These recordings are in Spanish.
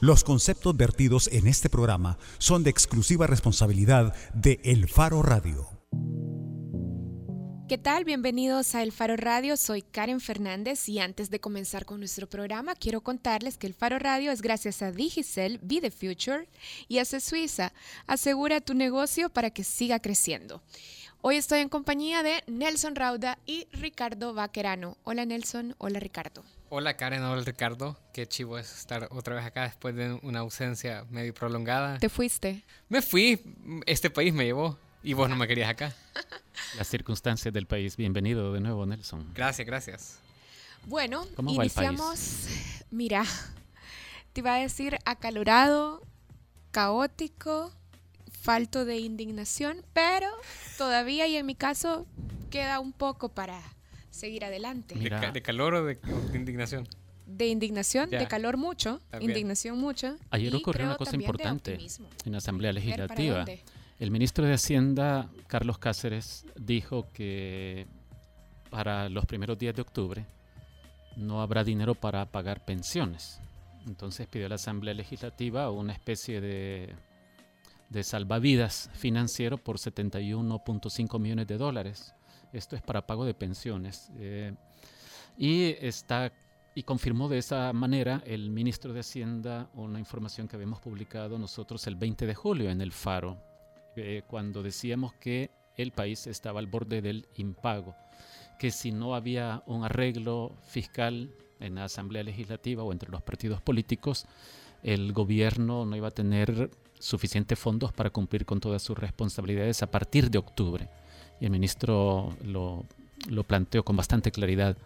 Los conceptos vertidos en este programa son de exclusiva responsabilidad de El Faro Radio. ¿Qué tal? Bienvenidos a El Faro Radio. Soy Karen Fernández y antes de comenzar con nuestro programa quiero contarles que El Faro Radio es gracias a Digicel, Be the Future y a Suiza. Asegura tu negocio para que siga creciendo. Hoy estoy en compañía de Nelson Rauda y Ricardo Vaquerano. Hola Nelson, hola Ricardo. Hola Karen, hola Ricardo. Qué chivo es estar otra vez acá después de una ausencia medio prolongada. ¿Te fuiste? Me fui, este país me llevó y vos no me querías acá. Las circunstancias del país. Bienvenido de nuevo, Nelson. Gracias, gracias. Bueno, iniciamos. Mira, te iba a decir acalorado, caótico, falto de indignación, pero todavía y en mi caso queda un poco para seguir adelante. ¿De, calor o de, indignación? De indignación, de calor mucho, indignación mucho. Ayer ocurrió una cosa importante en la Asamblea Legislativa. El ministro de Hacienda, Carlos Cáceres, dijo que para los primeros días de octubre no habrá dinero para pagar pensiones. Entonces pidió a la Asamblea Legislativa una especie de de salvavidas financiero por 71.5 millones de dólares. Esto es para pago de pensiones. Eh, y está y confirmó de esa manera el ministro de Hacienda una información que habíamos publicado nosotros el 20 de julio en el Faro, eh, cuando decíamos que el país estaba al borde del impago, que si no había un arreglo fiscal en la Asamblea Legislativa o entre los partidos políticos, el gobierno no iba a tener suficientes fondos para cumplir con todas sus responsabilidades a partir de octubre. Y el ministro lo, lo planteó con bastante claridad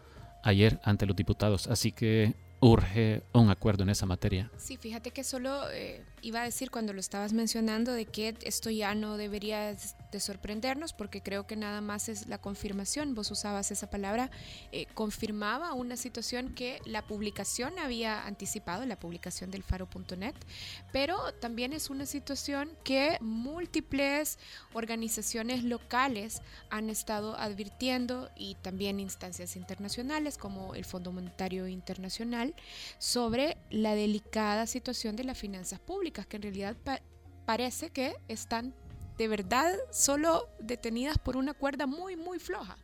ayer ante los diputados. Así que urge un acuerdo en esa materia. Sí, fíjate que solo eh, iba a decir cuando lo estabas mencionando de que esto ya no debería de sorprendernos porque creo que nada más es la confirmación, vos usabas esa palabra, eh, confirmaba una situación que la publicación había anticipado, la publicación del faro.net, pero también es una situación que múltiples organizaciones locales han estado advirtiendo y también instancias internacionales como el Fondo Monetario Internacional sobre la delicada situación de las finanzas públicas, que en realidad parece que están de verdad solo detenidas por una cuerda muy, muy floja.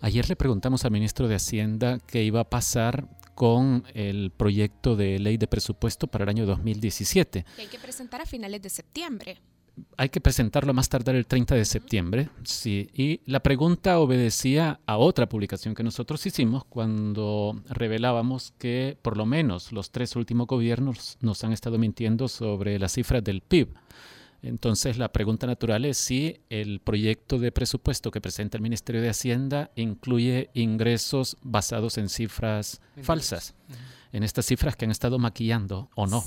Ayer le preguntamos al ministro de Hacienda qué iba a pasar con el proyecto de ley de presupuesto para el año 2017. Que hay que presentar a finales de septiembre hay que presentarlo más tardar el 30 de septiembre. Sí, y la pregunta obedecía a otra publicación que nosotros hicimos cuando revelábamos que por lo menos los tres últimos gobiernos nos han estado mintiendo sobre las cifras del PIB. Entonces la pregunta natural es si el proyecto de presupuesto que presenta el Ministerio de Hacienda incluye ingresos basados en cifras falsas en estas cifras que han estado maquillando o no.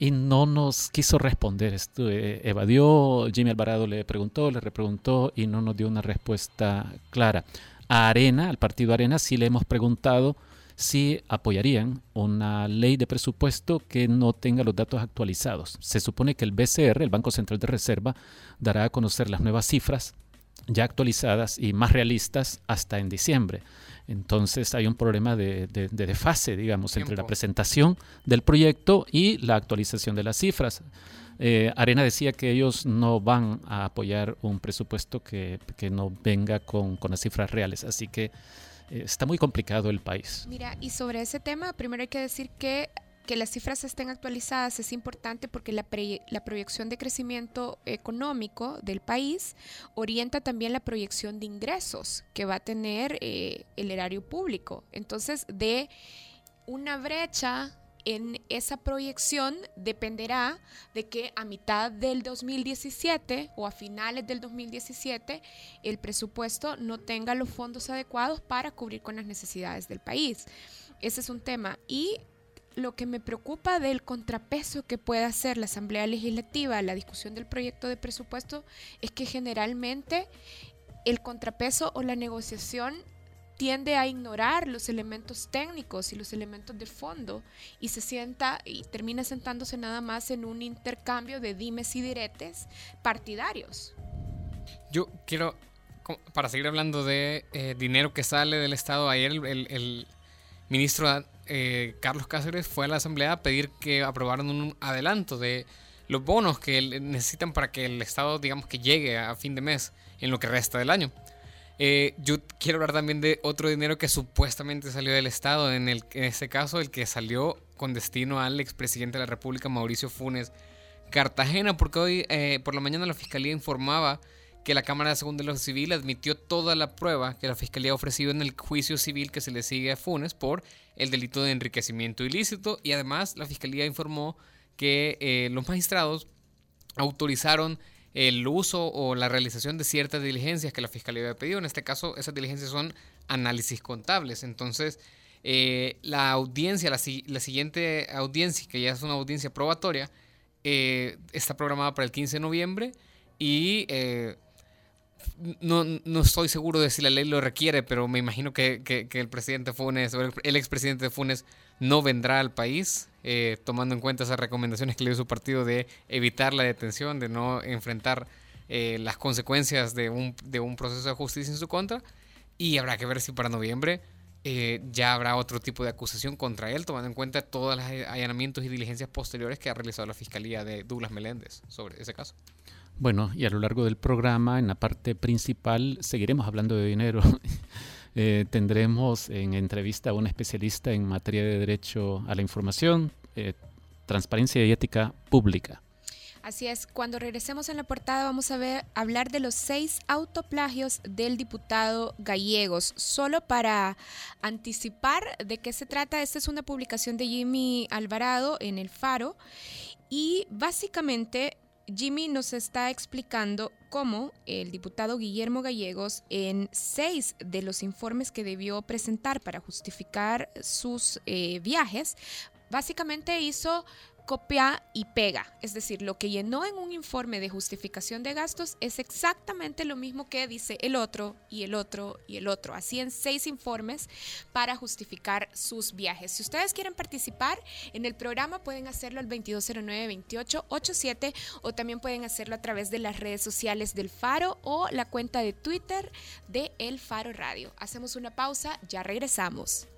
Y no nos quiso responder. Esto, eh, evadió, Jimmy Alvarado le preguntó, le repreguntó y no nos dio una respuesta clara. A Arena, al partido Arena, sí le hemos preguntado si apoyarían una ley de presupuesto que no tenga los datos actualizados. Se supone que el BCR, el Banco Central de Reserva, dará a conocer las nuevas cifras ya actualizadas y más realistas hasta en diciembre. Entonces hay un problema de, de, desfase, digamos, entre la presentación del proyecto y la actualización de las cifras. Eh, Arena decía que ellos no van a apoyar un presupuesto que, que no venga con, con, las cifras reales. Así que eh, está muy complicado el país. Mira, y sobre ese tema, primero hay que decir que que las cifras estén actualizadas es importante porque la, la, proyección de crecimiento económico del país orienta también la proyección de ingresos que va a tener eh, el erario público. Entonces, de una brecha en esa proyección dependerá de que a mitad del 2017 o a finales del 2017 el presupuesto no tenga los fondos adecuados para cubrir con las necesidades del país. Ese es un tema. Y lo que me preocupa del contrapeso que puede hacer la Asamblea Legislativa a la discusión del proyecto de presupuesto es que generalmente el contrapeso o la negociación tiende a ignorar los elementos técnicos y los elementos de fondo y se sienta y termina sentándose nada más en un intercambio de dimes y diretes partidarios. Yo quiero, para seguir hablando de eh, dinero que sale del Estado, ayer el, el ministro eh, Carlos Cáceres fue a la Asamblea a pedir que aprobaran un adelanto de los bonos que necesitan para que el Estado, digamos, que llegue a fin de mes en lo que resta del año. Eh, yo quiero hablar también de otro dinero que supuestamente salió del Estado, en, este caso el que salió con destino al expresidente de la República, Mauricio Funes Cartagena, porque hoy eh, por la mañana la Fiscalía informaba que la Cámara de Segundo de Civil admitió toda la prueba que la Fiscalía ha ofrecido en el juicio civil que se le sigue a Funes por el delito de enriquecimiento ilícito y además la Fiscalía informó que eh, los magistrados autorizaron el uso o la realización de ciertas diligencias que la Fiscalía había pedido. En este caso, esas diligencias son análisis contables. Entonces, eh, la audiencia, la, siguiente audiencia, que ya es una audiencia probatoria, eh, está programada para el 15 de noviembre y no, no, estoy seguro de si la ley lo requiere, pero me imagino que, el presidente Funes, o el, expresidente Funes, no vendrá al país, eh, tomando en cuenta esas recomendaciones que le dio su partido de evitar la detención, de no enfrentar eh, las consecuencias de un, de un proceso de justicia en su contra. Y habrá que ver si para noviembre eh, ya habrá otro tipo de acusación contra él, tomando en cuenta todos los allanamientos y diligencias posteriores que ha realizado la Fiscalía de Douglas Meléndez sobre ese caso. Bueno, y a lo largo del programa, en la parte principal, seguiremos hablando de dinero. Eh, tendremos en entrevista a un especialista en materia de derecho a la información, eh, transparencia y ética pública. Así es, cuando regresemos en la portada vamos a ver hablar de los seis autoplagios del diputado Gallegos. Solo para anticipar de qué se trata, esta es una publicación de Jimmy Alvarado en El Faro y básicamente Jimmy nos está explicando cómo el diputado Guillermo Gallegos, en seis de los informes que debió presentar para justificar sus eh, viajes, básicamente hizo copia y pega. Es decir, lo que llenó en un informe de justificación de gastos es exactamente lo mismo que dice el otro y el otro y el otro. Así en seis informes para justificar sus viajes. Si ustedes quieren participar en el programa, pueden hacerlo al 2209-2887 o también pueden hacerlo a través de las redes sociales del Faro o la cuenta de Twitter de El Faro Radio. Hacemos una pausa, ya regresamos.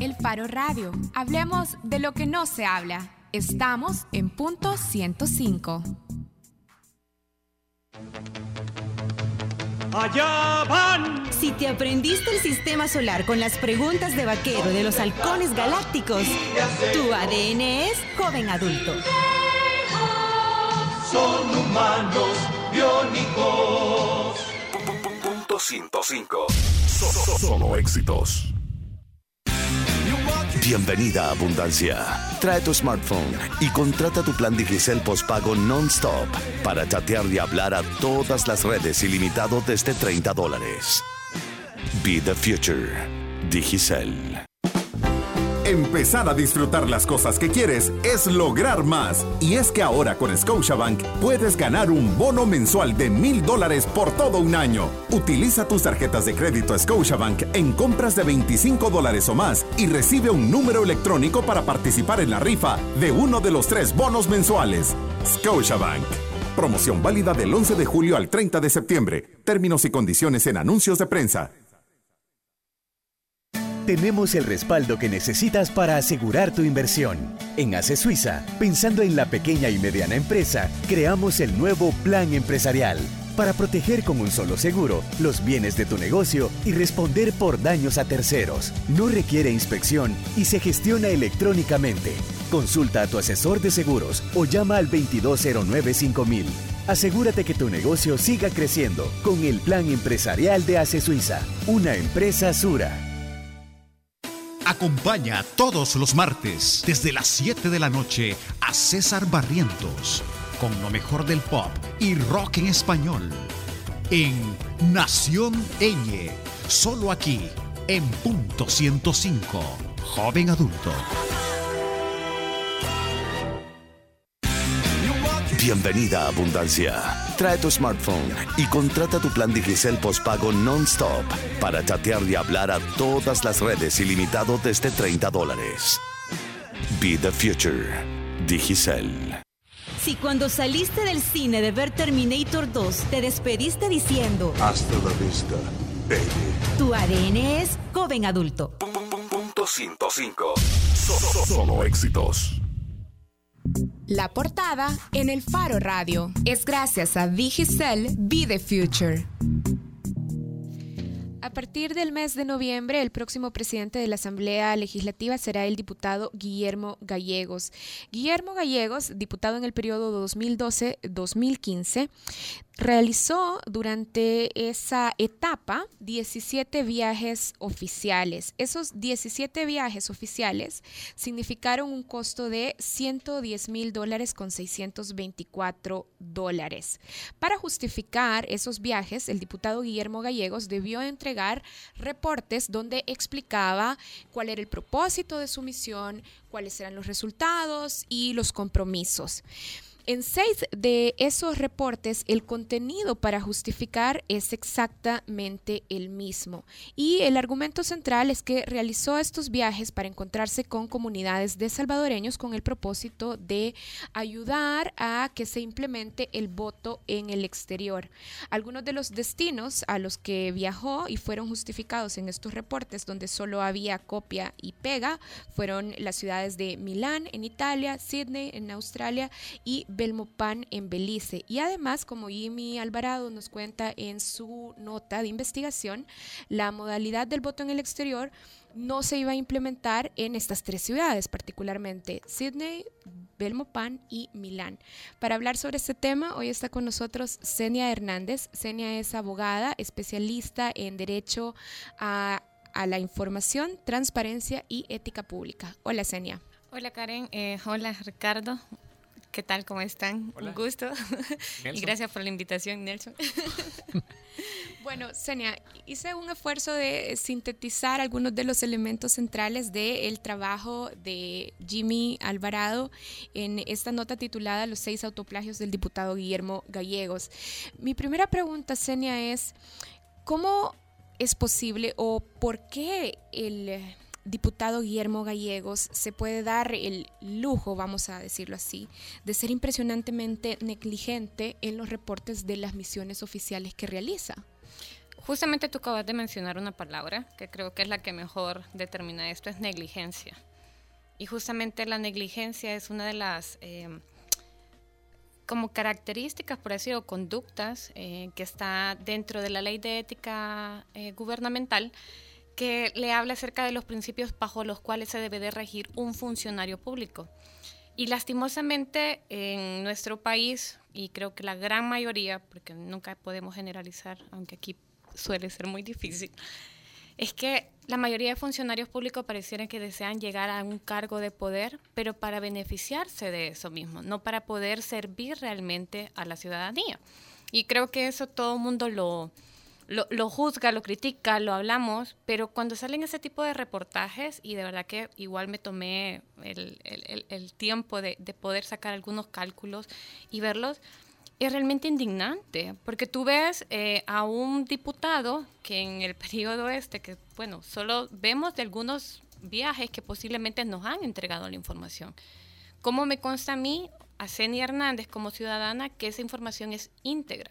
El Faro Radio. Hablemos de lo que no se habla. Estamos en punto 105. Allá van. Si te aprendiste el sistema solar con las preguntas de vaquero de los halcones galácticos, tu ADN es joven adulto. Son humanos biónicos. Punto 105. Solo éxitos. Bienvenida a Abundancia. Trae tu smartphone y contrata tu plan Digicel postpago non-stop para chatear y hablar a todas las redes ilimitado desde 30 dólares. Be the future. Digicel. Empezar a disfrutar las cosas que quieres es lograr más. Y es que ahora con Scotiabank puedes ganar un bono mensual de mil dólares por todo un año. Utiliza tus tarjetas de crédito Scotiabank en compras de 25 dólares o más y recibe un número electrónico para participar en la rifa de uno de los tres bonos mensuales. Scotiabank. Promoción válida del 11 de julio al 30 de septiembre. Términos y condiciones en anuncios de prensa tenemos el respaldo que necesitas para asegurar tu inversión. En ACE Suiza, pensando en la pequeña y mediana empresa, creamos el nuevo Plan Empresarial para proteger con un solo seguro los bienes de tu negocio y responder por daños a terceros. No requiere inspección y se gestiona electrónicamente. Consulta a tu asesor de seguros o llama al 2209 5000. Asegúrate que tu negocio siga creciendo con el Plan Empresarial de ACE Suiza, una empresa Sura. Acompaña todos los martes desde las 7 de la noche a César Barrientos con lo mejor del pop y rock en español en Nación Eñe, solo aquí en punto 105, joven adulto. Bienvenida a Abundancia. Trae tu smartphone y contrata tu plan Digicel postpago non-stop para chatear y hablar a todas las redes ilimitado desde 30 dólares. Be the future. Digicel. Si cuando saliste del cine de ver Terminator 2 te despediste diciendo Hasta la vista, baby Tu ADN es joven adulto. Punto 105. Solo éxitos. La portada en el Faro Radio es gracias a Digicel Be the Future. A partir del mes de noviembre, el próximo presidente de la Asamblea Legislativa será el diputado Guillermo Gallegos. Guillermo Gallegos, diputado en el periodo 2012-2015, realizó durante esa etapa 17 viajes oficiales. Esos 17 viajes oficiales significaron un costo de 110 mil dólares con 624 dólares. Para justificar esos viajes, el diputado Guillermo Gallegos debió entregar reportes donde explicaba cuál era el propósito de su misión, cuáles eran los resultados y los compromisos. En seis de esos reportes, el contenido para justificar es exactamente el mismo. Y el argumento central es que realizó estos viajes para encontrarse con comunidades de salvadoreños con el propósito de ayudar a que se implemente el voto en el exterior. Algunos de los destinos a los que viajó y fueron justificados en estos reportes, donde solo había copia y pega, fueron las ciudades de Milán en Italia, Sydney en Australia y Belmopan en Belice. Y además, como Jimmy Alvarado nos cuenta en su nota de investigación, la modalidad del voto en el exterior no se iba a implementar en estas tres ciudades, particularmente Sydney, Belmopan y Milán. Para hablar sobre este tema, hoy está con nosotros Senia Hernández. Senia es abogada, especialista en Derecho a, la Información, Transparencia y Ética Pública. Hola, Senia. Hola Karen, eh, hola Ricardo, ¿qué tal? ¿Cómo están? Hola. Un gusto. y gracias por la invitación, Nelson. Bueno, Senia, hice un esfuerzo de sintetizar algunos de los elementos centrales del trabajo de Jimmy Alvarado en esta nota titulada Los seis autoplagios del diputado Guillermo Gallegos. Mi primera pregunta, Senia, es ¿cómo es posible o por qué el diputado Guillermo Gallegos se puede dar el lujo, vamos a decirlo así, de ser impresionantemente negligente en los reportes de las misiones oficiales que realiza? Justamente tú acabas de mencionar una palabra que creo que es la que mejor determina esto, es negligencia. Y justamente la negligencia es una de las eh, como características, por así decirlo, conductas eh, que está dentro de la ley de ética eh, gubernamental que le habla acerca de los principios bajo los cuales se debe de regir un funcionario público. Y lastimosamente en nuestro país, y creo que la gran mayoría, porque nunca podemos generalizar, aunque aquí suele ser muy difícil, es que la mayoría de funcionarios públicos parecieran que desean llegar a un cargo de poder, pero para beneficiarse de eso mismo, no para poder servir realmente a la ciudadanía. Y creo que eso todo el mundo lo, lo, lo, juzga, lo critica, lo hablamos, pero cuando salen ese tipo de reportajes, y de verdad que igual me tomé el, el, el tiempo de, de poder sacar algunos cálculos y verlos, es realmente indignante, porque tú ves eh, a un diputado que en el periodo este, que bueno, solo vemos de algunos viajes que posiblemente nos han entregado la información. ¿Cómo me consta a mí, a Ceni Hernández como ciudadana, que esa información es íntegra?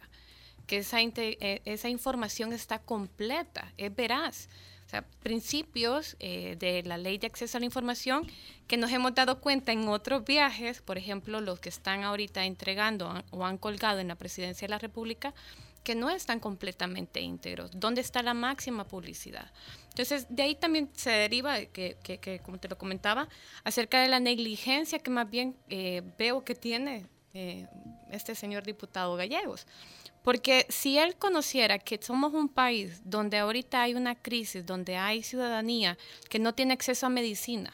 Que esa, eh, esa información está completa, es veraz. O sea, principios eh, de la ley de acceso a la información que nos hemos dado cuenta en otros viajes, por ejemplo, los que están ahorita entregando o han colgado en la presidencia de la República, que no están completamente íntegros. ¿Dónde está la máxima publicidad? Entonces, de ahí también se deriva, que, que, que como te lo comentaba, acerca de la negligencia que más bien eh, veo que tiene eh, este señor diputado Gallegos. Porque si él conociera que somos un país donde ahorita hay una crisis, donde hay ciudadanía que no tiene acceso a medicina,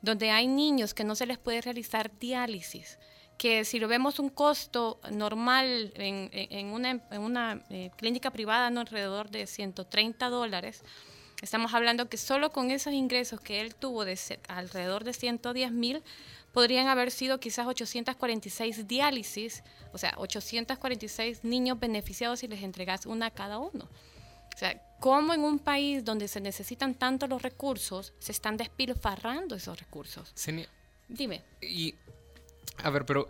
donde hay niños que no se les puede realizar diálisis, que si lo vemos un costo normal en, una eh, clínica privada no alrededor de 130 dólares, estamos hablando que solo con esos ingresos que él tuvo de alrededor de 110 mil, podrían haber sido quizás 846 diálisis, o sea, 846 niños beneficiados si les entregas una a cada uno. O sea, ¿cómo en un país donde se necesitan tanto los recursos se están despilfarrando esos recursos? Senia, Dime. Y, a ver, pero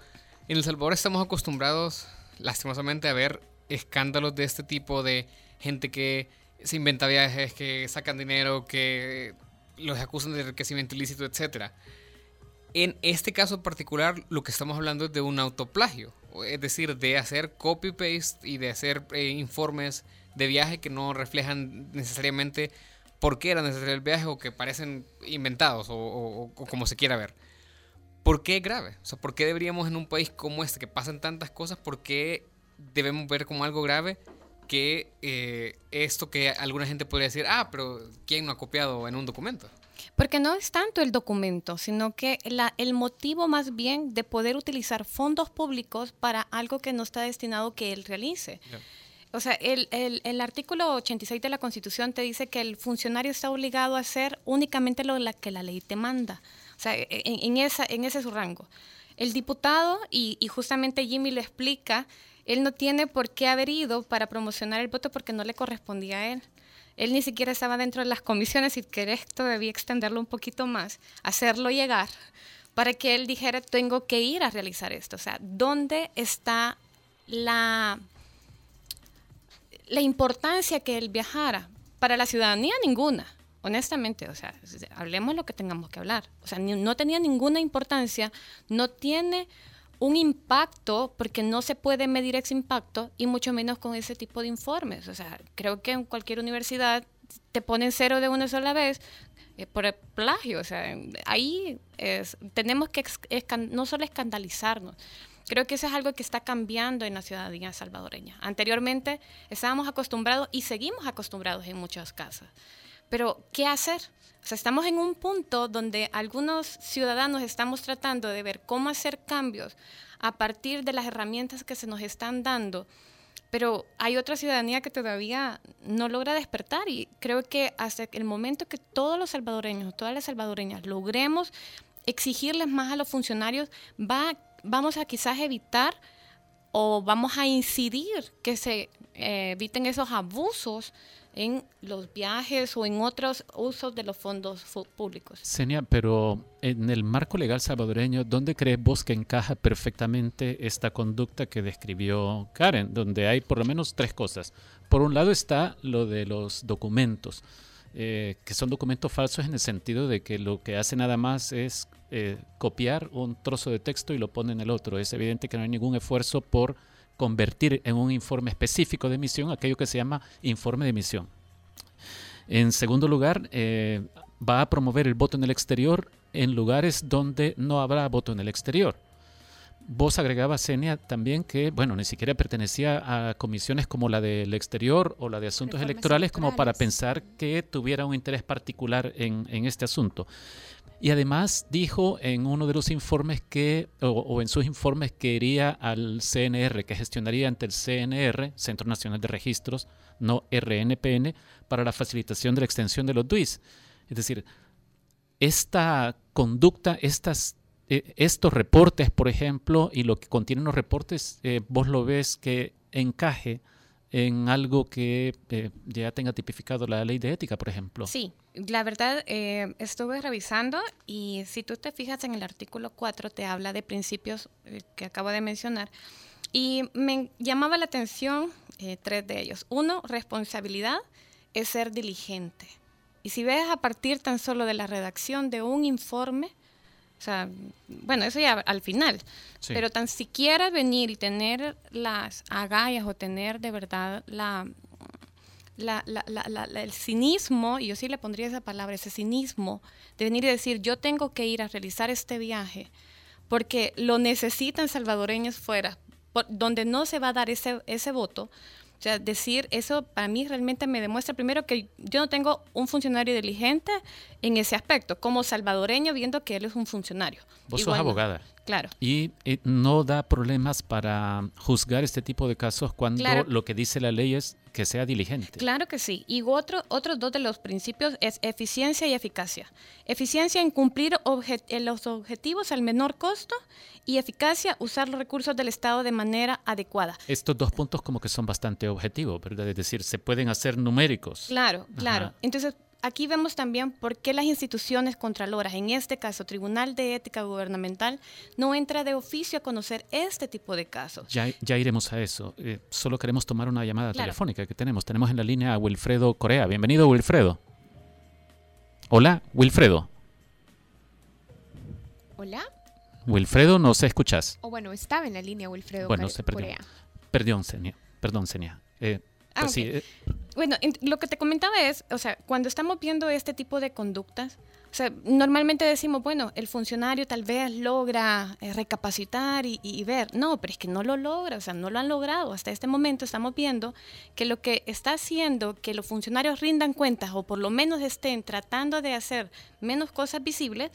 en El Salvador estamos acostumbrados, lastimosamente, a ver escándalos de este tipo de gente que se inventa viajes, que sacan dinero, que los acusan de enriquecimiento ilícito, etc. En este caso particular, lo que estamos hablando es de un autoplagio, es decir, de hacer copy-paste y de hacer eh, informes de viaje que no reflejan necesariamente por qué era necesario el viaje o que parecen inventados o, como se quiera ver. ¿Por qué es grave? O sea, ¿por qué deberíamos en un país como este que pasan tantas cosas, por qué debemos ver como algo grave que eh, esto que alguna gente podría decir, ah, pero ¿quién no ha copiado en un documento? Porque no es tanto el documento, sino que la, el motivo más bien de poder utilizar fondos públicos para algo que no está destinado que él realice. O sea, el, el, el, artículo 86 de la Constitución te dice que el funcionario está obligado a hacer únicamente lo que la ley te manda. O sea, e, en, en, esa, en ese es su rango. El diputado, y, y justamente Jimmy lo explica, él no tiene por qué haber ido para promocionar el voto porque no le correspondía a él. Él ni siquiera estaba dentro de las comisiones y que esto extenderlo un poquito más, hacerlo llegar para que él dijera, tengo que ir a realizar esto. O sea, ¿dónde está la, la importancia que él viajara? Para la ciudadanía, ninguna. Honestamente, o sea, hablemos lo que tengamos que hablar. O sea, no tenía ninguna importancia, no tiene un impacto, porque no se puede medir ese impacto y mucho menos con ese tipo de informes. O sea, creo que en cualquier universidad te ponen cero de una sola vez eh, por el plagio. O sea, ahí tenemos que no solo escandalizarnos. Creo que eso es algo que está cambiando en la ciudadanía salvadoreña. Anteriormente estábamos acostumbrados y seguimos acostumbrados en muchos casos. Pero, ¿qué hacer? O sea, estamos en un punto donde algunos ciudadanos estamos tratando de ver cómo hacer cambios a partir de las herramientas que se nos están dando, pero hay otra ciudadanía que todavía no logra despertar y creo que hasta el momento que todos los salvadoreños, todas las salvadoreñas logremos exigirles más a los funcionarios, va, vamos a quizás evitar o vamos a incidir que se eh, eviten esos abusos en los viajes o en otros usos de los fondos públicos. Senia, pero en el marco legal salvadoreño, ¿dónde crees vos que encaja perfectamente esta conducta que describió Karen? Donde hay por lo menos tres cosas. Por un lado está lo de los documentos, eh, que son documentos falsos en el sentido de que lo que hace nada más es eh, copiar un trozo de texto y lo pone en el otro. Es evidente que no hay ningún esfuerzo por convertir en un informe específico de emisión aquello que se llama informe de emisión. En segundo lugar, eh, va a promover el voto en el exterior en lugares donde no habrá voto en el exterior. Vos agregabas, Senia, también que, bueno, ni siquiera pertenecía a comisiones como la del exterior o la de asuntos electorales, como para pensar que tuviera un interés particular en, en este asunto. Y además dijo en uno de los informes que, o, en sus informes, que iría al CNR, que gestionaría ante el CNR, Centro Nacional de Registros, no RNPN, para la facilitación de la extensión de los DUIs. Es decir, esta conducta, estas, eh, estos reportes, por ejemplo, y lo que contienen los reportes, eh, vos lo ves que encaje en algo que eh, ya tenga tipificado la ley de ética, por ejemplo. Sí, la verdad, eh, estuve revisando y si tú te fijas en el artículo 4, te habla de principios eh, que acabo de mencionar. Y me llamaba la atención tres de ellos. Uno, responsabilidad es ser diligente. Y si ves a partir tan solo de la redacción de un informe, o sea, bueno, eso ya al final. Pero tan siquiera venir y tener las agallas o tener de verdad la, la, la, la, el cinismo, y yo sí le pondría esa palabra, ese cinismo, de venir y decir, yo tengo que ir a realizar este viaje porque lo necesitan salvadoreños fuera, donde no se va a dar ese, ese voto, o sea, decir eso para mí realmente me demuestra primero que yo no tengo un funcionario diligente en ese aspecto, como salvadoreño viendo que él es un funcionario. Vos sos abogada. Claro. Y, no da problemas para juzgar este tipo de casos cuando lo que dice la ley es que sea diligente. Claro que sí. Y otro, otros dos de los principios es eficiencia y eficacia. Eficiencia en cumplir los objetivos al menor costo y eficacia usar los recursos del Estado de manera adecuada. Estos dos puntos como que son bastante objetivos, ¿verdad? Es decir, se pueden hacer numéricos. Claro, claro. Entonces, aquí vemos también por qué las instituciones contraloras, en este caso Tribunal de Ética Gubernamental, no entra de oficio a conocer este tipo de casos. Ya, ya iremos a eso. Eh, solo queremos tomar una llamada telefónica que tenemos. Tenemos en la línea a Wilfredo Corea. Bienvenido, Wilfredo. Hola, Wilfredo. Hola. Wilfredo, ¿no se escuchas? O bueno, estaba en la línea Wilfredo bueno, se perdió. Perdón, Senia. Perdón, Senia. Eh, Ah, pues sí, ok. eh, Bueno, en- lo que te comentaba es, o sea, cuando estamos viendo este tipo de conductas, o sea, normalmente decimos, bueno, el funcionario tal vez logra eh, recapacitar y, y ver. No, pero es que no lo logra, o sea, no lo han logrado. Hasta este momento estamos viendo que lo que está haciendo que los funcionarios rindan cuentas o por lo menos estén tratando de hacer menos cosas visibles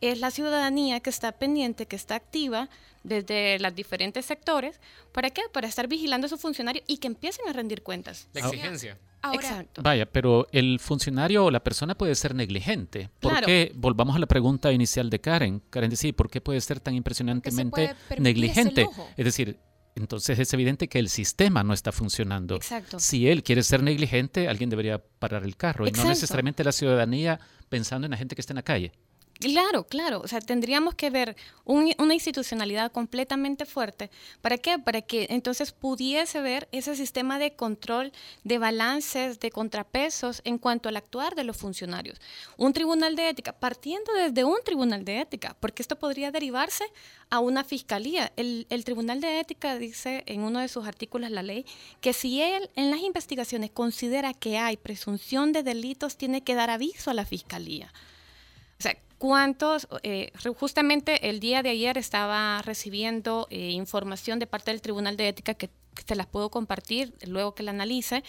es la ciudadanía que está pendiente, que está activa desde los diferentes sectores. ¿Para qué? Para estar vigilando a sus funcionarios y que empiecen a rendir cuentas. La exigencia. Ahora, Exacto. Vaya, pero el funcionario o la persona puede ser negligente. ¿Por Claro. qué? Volvamos a la pregunta inicial de Karen. Karen decía, ¿por qué puede ser tan impresionantemente negligente? Es decir, entonces es evidente que el sistema no está funcionando. Exacto. Si él quiere ser negligente, alguien debería parar el carro y no Exacto. necesariamente la ciudadanía pensando en la gente que está en la calle. Claro, claro. O sea, tendríamos que ver un- una institucionalidad completamente fuerte. ¿Para qué? Para que entonces pudiese ver ese sistema de control, de balances, de contrapesos en cuanto al actuar de los funcionarios. Un tribunal de ética, partiendo desde un tribunal de ética, porque esto podría derivarse a una fiscalía. El, el tribunal de ética dice en uno de sus artículos la ley que si él en las investigaciones considera que hay presunción de delitos, tiene que dar aviso a la fiscalía. ¿Cuántos? eh, justamente el día de ayer estaba recibiendo eh, información de parte del Tribunal de Ética que, que te las puedo compartir luego que la analice,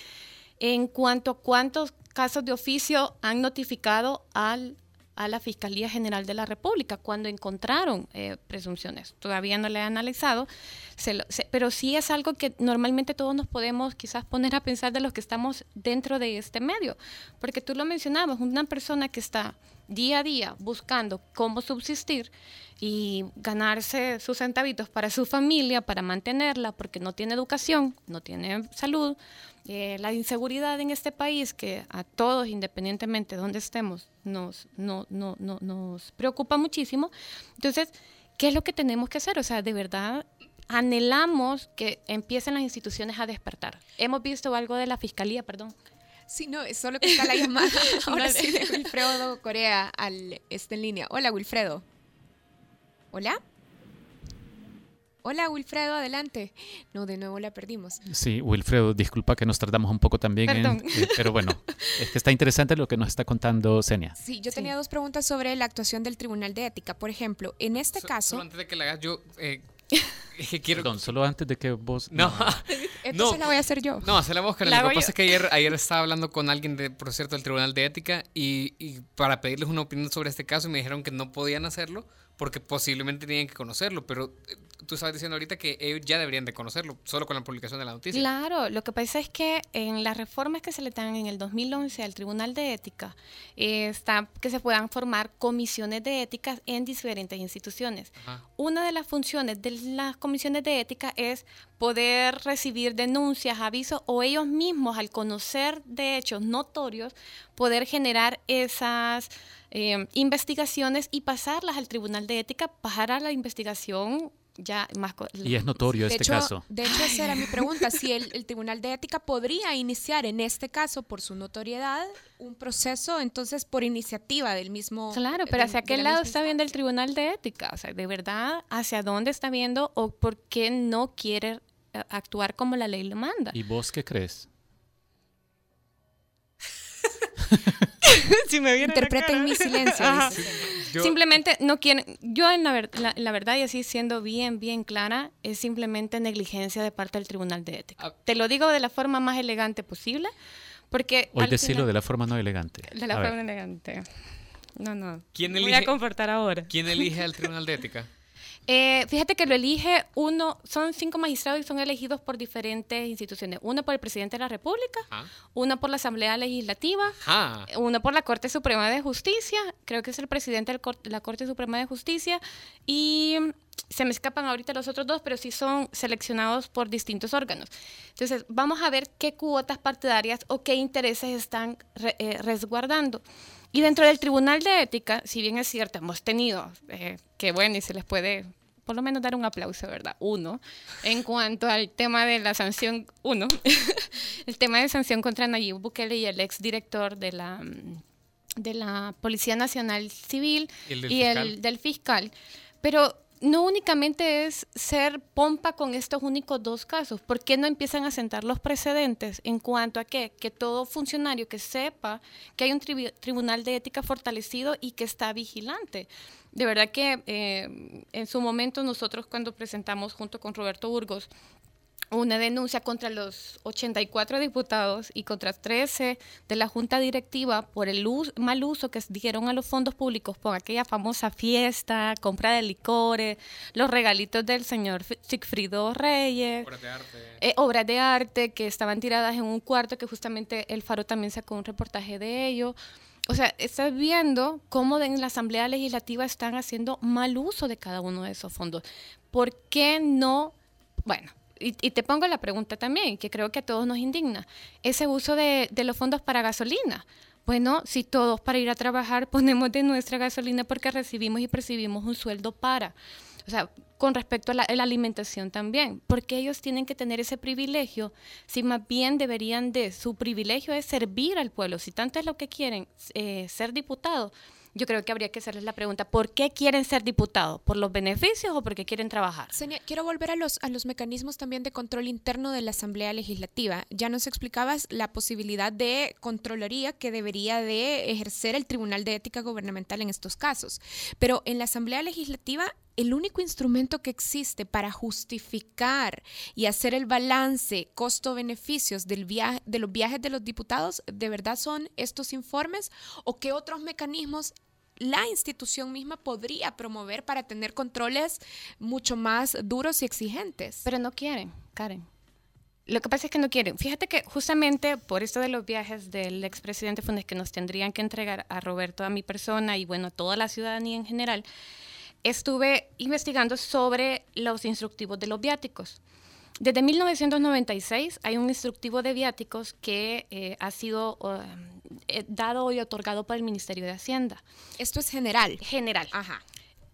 en cuanto a cuántos casos de oficio han notificado al, a la Fiscalía General de la República cuando encontraron eh, presunciones. Todavía no le he analizado, se lo- se- pero sí es algo que normalmente todos nos podemos quizás poner a pensar de los que estamos dentro de este medio. Porque tú lo mencionabas, una persona que está día a día buscando cómo subsistir y ganarse sus centavitos para su familia, para mantenerla, porque no tiene educación, no tiene salud, eh, la inseguridad en este país que a todos, independientemente de donde estemos, nos, no, no, no- nos preocupa muchísimo. Entonces, ¿qué es lo que tenemos que hacer? O sea, de verdad anhelamos que empiecen las instituciones a despertar. Hemos visto algo de la fiscalía, perdón. Sí, no, es solo que está la llamada ahora sí de Wilfredo Corea al, está en línea. Hola, Wilfredo. ¿Hola? Hola, Wilfredo, adelante. No, de nuevo la perdimos. Sí, Wilfredo, disculpa que nos tardamos un poco también, en- eh, pero bueno, es que está interesante lo que nos está contando Senia. Sí, yo Sí. tenía dos preguntas sobre la actuación del Tribunal de Ética. Por ejemplo, en este So- caso, Solo antes de que la hagas, yo eh, es que quiero. Perdón, solo antes de que vos... No, entonces no. la voy a hacer yo. no, hacer la voz, Karen. La Lo que pasa es que ayer, ayer estaba hablando con alguien, de, por cierto, del Tribunal de Ética y, y para pedirles una opinión sobre este caso y me dijeron que no podían hacerlo porque posiblemente tenían que conocerlo, pero eh, tú estabas diciendo ahorita que ellos ya deberían de conocerlo, solo con la publicación de la noticia. Claro, lo que pasa es que en las reformas que se le dan en el 2011 al Tribunal de Ética, eh, está que se puedan formar comisiones de ética en diferentes instituciones. Ajá. Una de las funciones de las comisiones de ética es poder recibir denuncias, avisos o ellos mismos al conocer de hechos notorios, poder generar esas eh, investigaciones y pasarlas al Tribunal de Ética para la investigación ya más... Y es notorio De este hecho, caso. de hecho, esa era mi pregunta. Si el, el Tribunal de Ética podría iniciar en este caso, por su notoriedad, un proceso, entonces, por iniciativa del mismo. Claro, pero de- ¿hacia qué la lado está viendo el Tribunal de Ética? O sea, de verdad, ¿hacia dónde está viendo o por qué no quiere eh, actuar como la ley le manda? ¿Y vos qué crees? si me Interpreten mi silencio. Yo- Simplemente no quieren, yo en la, ver- la- la verdad y así siendo bien, bien clara, es simplemente negligencia de parte del Tribunal de Ética. Ah. Te lo digo de la forma más elegante posible, porque... Hoy decirlo final- de la forma no elegante. de la A ver. forma elegante. No, no. ¿Quién Voy elige- a comportar ahora. ¿Quién elige al Tribunal de Ética? Eh, fíjate que lo elige uno, son cinco magistrados y son elegidos por diferentes instituciones. Uno por el presidente de la República, uno por la Asamblea Legislativa, uno por la Corte Suprema de Justicia, creo que es el presidente de la Corte Suprema de Justicia, y se me escapan ahorita los otros dos, pero sí son seleccionados por distintos órganos. Entonces, vamos a ver qué cuotas partidarias o qué intereses están eh, resguardando. Y dentro del Tribunal de Ética, si bien es cierto, hemos tenido, eh, que bueno, y se les puede por lo menos dar un aplauso, ¿verdad? Uno, en cuanto al tema de la sanción, uno, el tema de sanción contra Nayib Bukele y el ex director de la, de la Policía Nacional Civil y el del fiscal. Pero no únicamente es ser pompa con estos únicos dos casos. ¿Por qué no empiezan a sentar los precedentes en cuanto a qué? Que todo funcionario que sepa que hay un tribunal de ética fortalecido y que está vigilante. De verdad que eh, en su momento nosotros cuando presentamos junto con Roberto Burgos una denuncia contra los 84 diputados y contra 13 de la Junta Directiva por el mal uso que dieron a los fondos públicos por aquella famosa fiesta, compra de licores, los regalitos del señor Sigfrido Reyes, obras de arte, eh, obras de arte que estaban tiradas en un cuarto que justamente el Faro también sacó un reportaje de ello. O sea, estás viendo cómo en la Asamblea Legislativa están haciendo mal uso de cada uno de esos fondos. ¿Por qué no? Bueno, y, te pongo la pregunta también, que creo que a todos nos indigna, ese uso de, los fondos para gasolina. Bueno, si todos para ir a trabajar ponemos de nuestra gasolina porque recibimos y percibimos un sueldo para. O sea, con respecto a la, alimentación también, porque ellos tienen que tener ese privilegio, si más bien deberían de, su privilegio es servir al pueblo, si tanto es lo que quieren eh, ser diputados yo creo que habría que hacerles la pregunta, ¿por qué quieren ser diputados? ¿Por los beneficios o porque quieren trabajar? quiero volver a los, a los mecanismos también de control interno de la Asamblea Legislativa. Ya nos explicabas la posibilidad de controloría que debería de ejercer el Tribunal de Ética Gubernamental en estos casos. Pero en la Asamblea Legislativa el único instrumento que existe para justificar y hacer el balance costo-beneficios de los viajes de los diputados, ¿de verdad son estos informes o qué otros mecanismos la institución misma podría promover para tener controles mucho más duros y exigentes? Pero no quieren, Karen. Lo que pasa es que no quieren. Fíjate que justamente por esto de los viajes del expresidente Funes que nos tendrían que entregar a Roberto, a mi persona y bueno, a toda la ciudadanía en general, estuve investigando sobre los instructivos de los viáticos. Desde 1996 hay un instructivo de viáticos que eh, ha sido eh, dado y otorgado por el Ministerio de Hacienda. Esto es general. General. Ajá.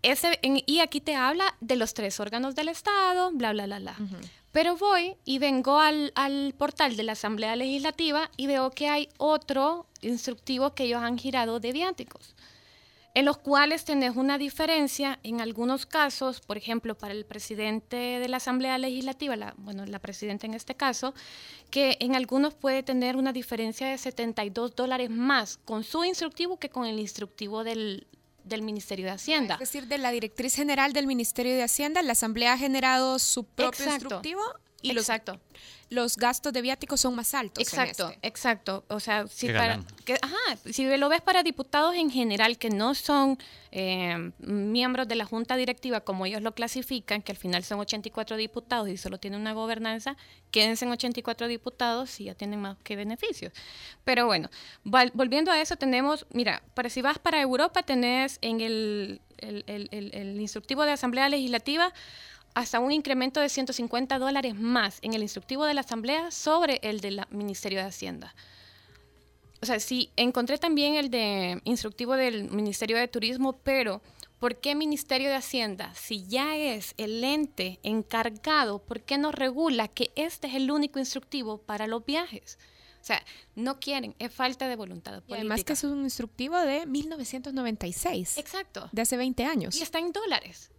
Ese, y aquí te habla de los tres órganos del Estado, bla, bla, bla, bla. Pero voy y vengo al, al, portal de la Asamblea Legislativa y veo que hay otro instructivo que ellos han girado de viáticos en los cuales tenés una diferencia en algunos casos, por ejemplo, para el presidente de la Asamblea Legislativa, la, bueno, la presidenta en este caso, que en algunos puede tener una diferencia de 72 dólares más con su instructivo que con el instructivo del, Ministerio de Hacienda. Es decir, de la directriz general del Ministerio de Hacienda, la Asamblea ha generado su propio instructivo y Exacto los gastos de viáticos son más altos. Exacto, este. exacto. O sea, si, para, que, ajá, si lo ves para diputados en general que no son eh, miembros de la junta directiva, como ellos lo clasifican, que al final son 84 diputados y solo tienen una gobernanza, quédense en 84 diputados y ya tienen más que beneficios. Pero bueno, volviendo a eso, tenemos, mira, para si vas para Europa, tenés en el, el, el, el instructivo de Asamblea Legislativa hasta un incremento de 150 dólares más en el instructivo de la Asamblea sobre el del Ministerio de Hacienda. O sea, sí, encontré también el de instructivo del Ministerio de Turismo, pero ¿por qué Ministerio de Hacienda, si ya es el ente encargado, por qué no regula que este es el único instructivo para los viajes? O sea, no quieren, es falta de voluntad política. además que es un instructivo de 1996. Exacto. De hace 20 años. Y está en dólares.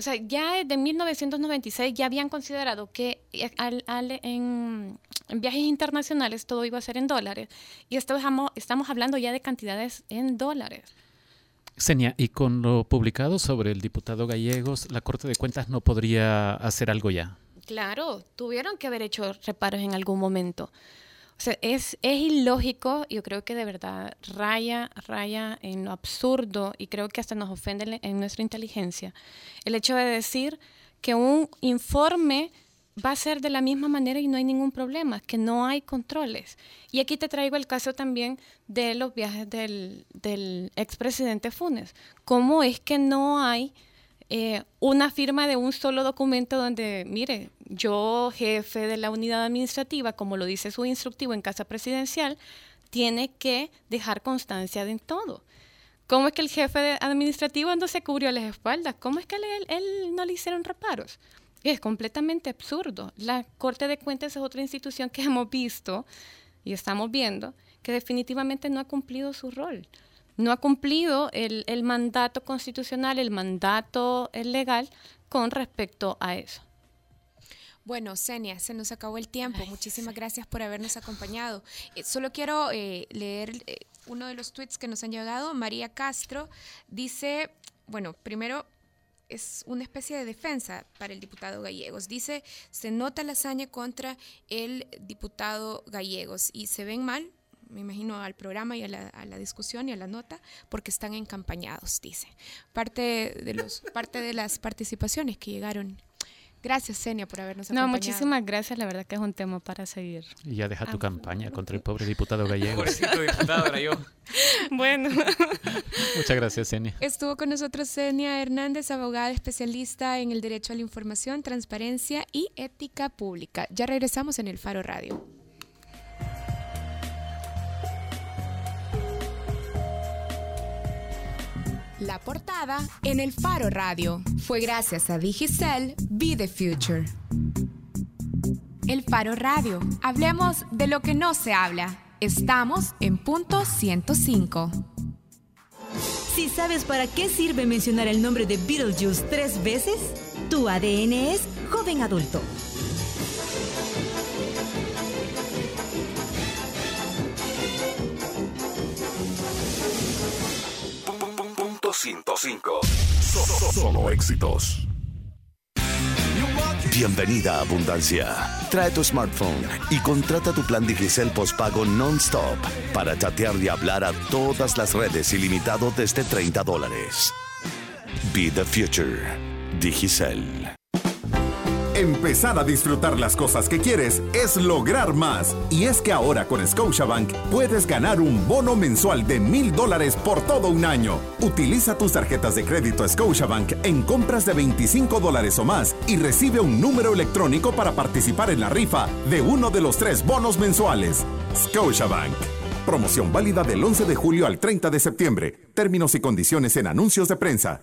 O sea, ya desde 1996 ya habían considerado que eh, en, viajes internacionales todo iba a ser en dólares. Y estamos, estamos hablando ya de cantidades en dólares. Senia, y con lo publicado sobre el diputado Gallegos, ¿la Corte de Cuentas no podría hacer algo ya? Claro, tuvieron que haber hecho reparos en algún momento. Es, es ilógico, yo creo que de verdad raya, raya en lo absurdo y creo que hasta nos ofende en nuestra inteligencia el hecho de decir que un informe va a ser de la misma manera y no hay ningún problema, que no hay controles. Y aquí te traigo el caso también de los viajes del, del expresidente Funes. ¿Cómo es que no hay eh, una firma de un solo documento donde, mire, yo, jefe de la unidad administrativa, como lo dice su instructivo en Casa Presidencial, tiene que dejar constancia de todo. ¿Cómo es que el jefe administrativo no se cubrió las espaldas? ¿Cómo es que él, él no le hicieron reparos? Es completamente absurdo. La Corte de Cuentas es otra institución que hemos visto y estamos viendo que definitivamente no ha cumplido su rol no ha cumplido el, mandato constitucional, el mandato legal con respecto a eso. Bueno, Senia, se nos acabó el tiempo. Muchísimas gracias por habernos acompañado. Eh, solo quiero eh, leer eh, uno de los tweets que nos han llegado. María Castro dice, bueno, primero es una especie de defensa para el diputado Gallegos. Dice, se nota la hazaña contra el diputado Gallegos y se ven mal me imagino, al programa y a la, discusión y a la nota, porque están encampañados, dice. Parte de, los, parte de las participaciones que llegaron. Gracias, Senia, por habernos acompañado. No, muchísimas gracias. La verdad que es un tema para seguir. Y ya deja tu campaña contra el pobre diputado gallego. diputado era yo. bueno. Muchas gracias, Senia. Estuvo con nosotros Senia Hernández, abogada especialista en el derecho a la información, transparencia y ética pública. Ya regresamos en el Faro Radio. La portada en el Faro Radio fue gracias a Digicel Be the Future. El Faro Radio. Hablemos de lo que no se habla. Estamos en punto 105. Si sabes para qué sirve mencionar el nombre de Beetlejuice tres veces, tu ADN es joven adulto. Solo éxitos. Bienvenida a Abundancia. Trae tu smartphone y contrata tu plan Digicel postpago non-stop para chatear y hablar a todas las redes ilimitado desde 30 dólares. Be the future. Digicel. Empezar a disfrutar las cosas que quieres es lograr más. Y es que ahora con Scotiabank puedes ganar un bono mensual de mil dólares por todo un año. Utiliza tus tarjetas de crédito Scotiabank en compras de 25 dólares o más y recibe un número electrónico para participar en la rifa de uno de los tres bonos mensuales. Scotiabank. Promoción válida del 11 de julio al 30 de septiembre. Términos y condiciones en anuncios de prensa.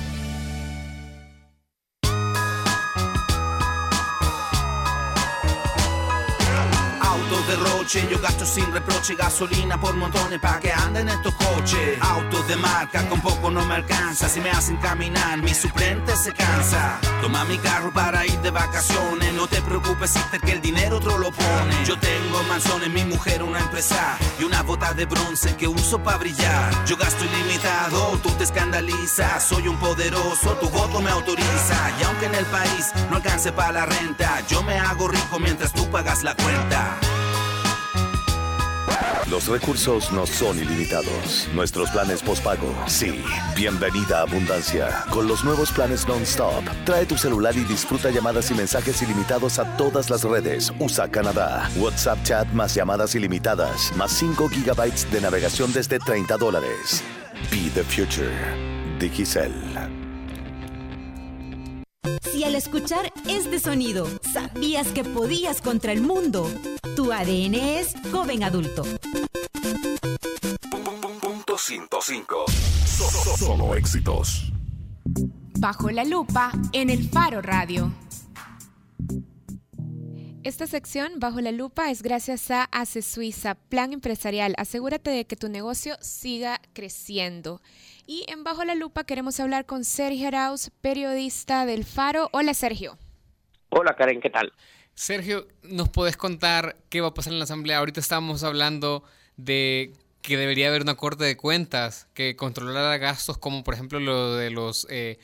Yo gasto sin reproche gasolina por montones pa' que anden estos coches. Autos de marca, con poco no me alcanza. Si me hacen caminar, mi suplente se cansa. Toma mi carro para ir de vacaciones. No te preocupes, sister, que el dinero otro lo pone. Yo tengo mansiones, mi mujer una empresa y una bota de bronce que uso para brillar. Yo gasto ilimitado, tú te escandalizas. Soy un poderoso, tu voto me autoriza. Y aunque en el país no alcance para la renta, yo me hago rico mientras tú pagas la cuenta. Los recursos no son ilimitados. Nuestros planes postpago, sí. Bienvenida a Abundancia. Con los nuevos planes non-stop, trae tu celular y disfruta llamadas y mensajes ilimitados a todas las redes. USA Canadá. WhatsApp chat más llamadas ilimitadas, más 5 gigabytes de navegación desde 30 dólares. Be the future. Digicel. Si al escuchar este sonido sabías que podías contra el mundo, tu ADN es joven adulto. Punto 105. Solo éxitos. Bajo la lupa en el Faro Radio. Esta sección, Bajo la Lupa, es gracias a Ace Suiza, Plan Empresarial. Asegúrate de que tu negocio siga creciendo. Y en Bajo la Lupa queremos hablar con Sergio Arauz, periodista del Faro. Hola, Sergio. Hola, Karen, ¿qué tal? Sergio, ¿nos puedes contar qué va a pasar en la Asamblea? Ahorita estábamos hablando de que debería haber una corte de cuentas que controlara gastos como por ejemplo lo de los eh,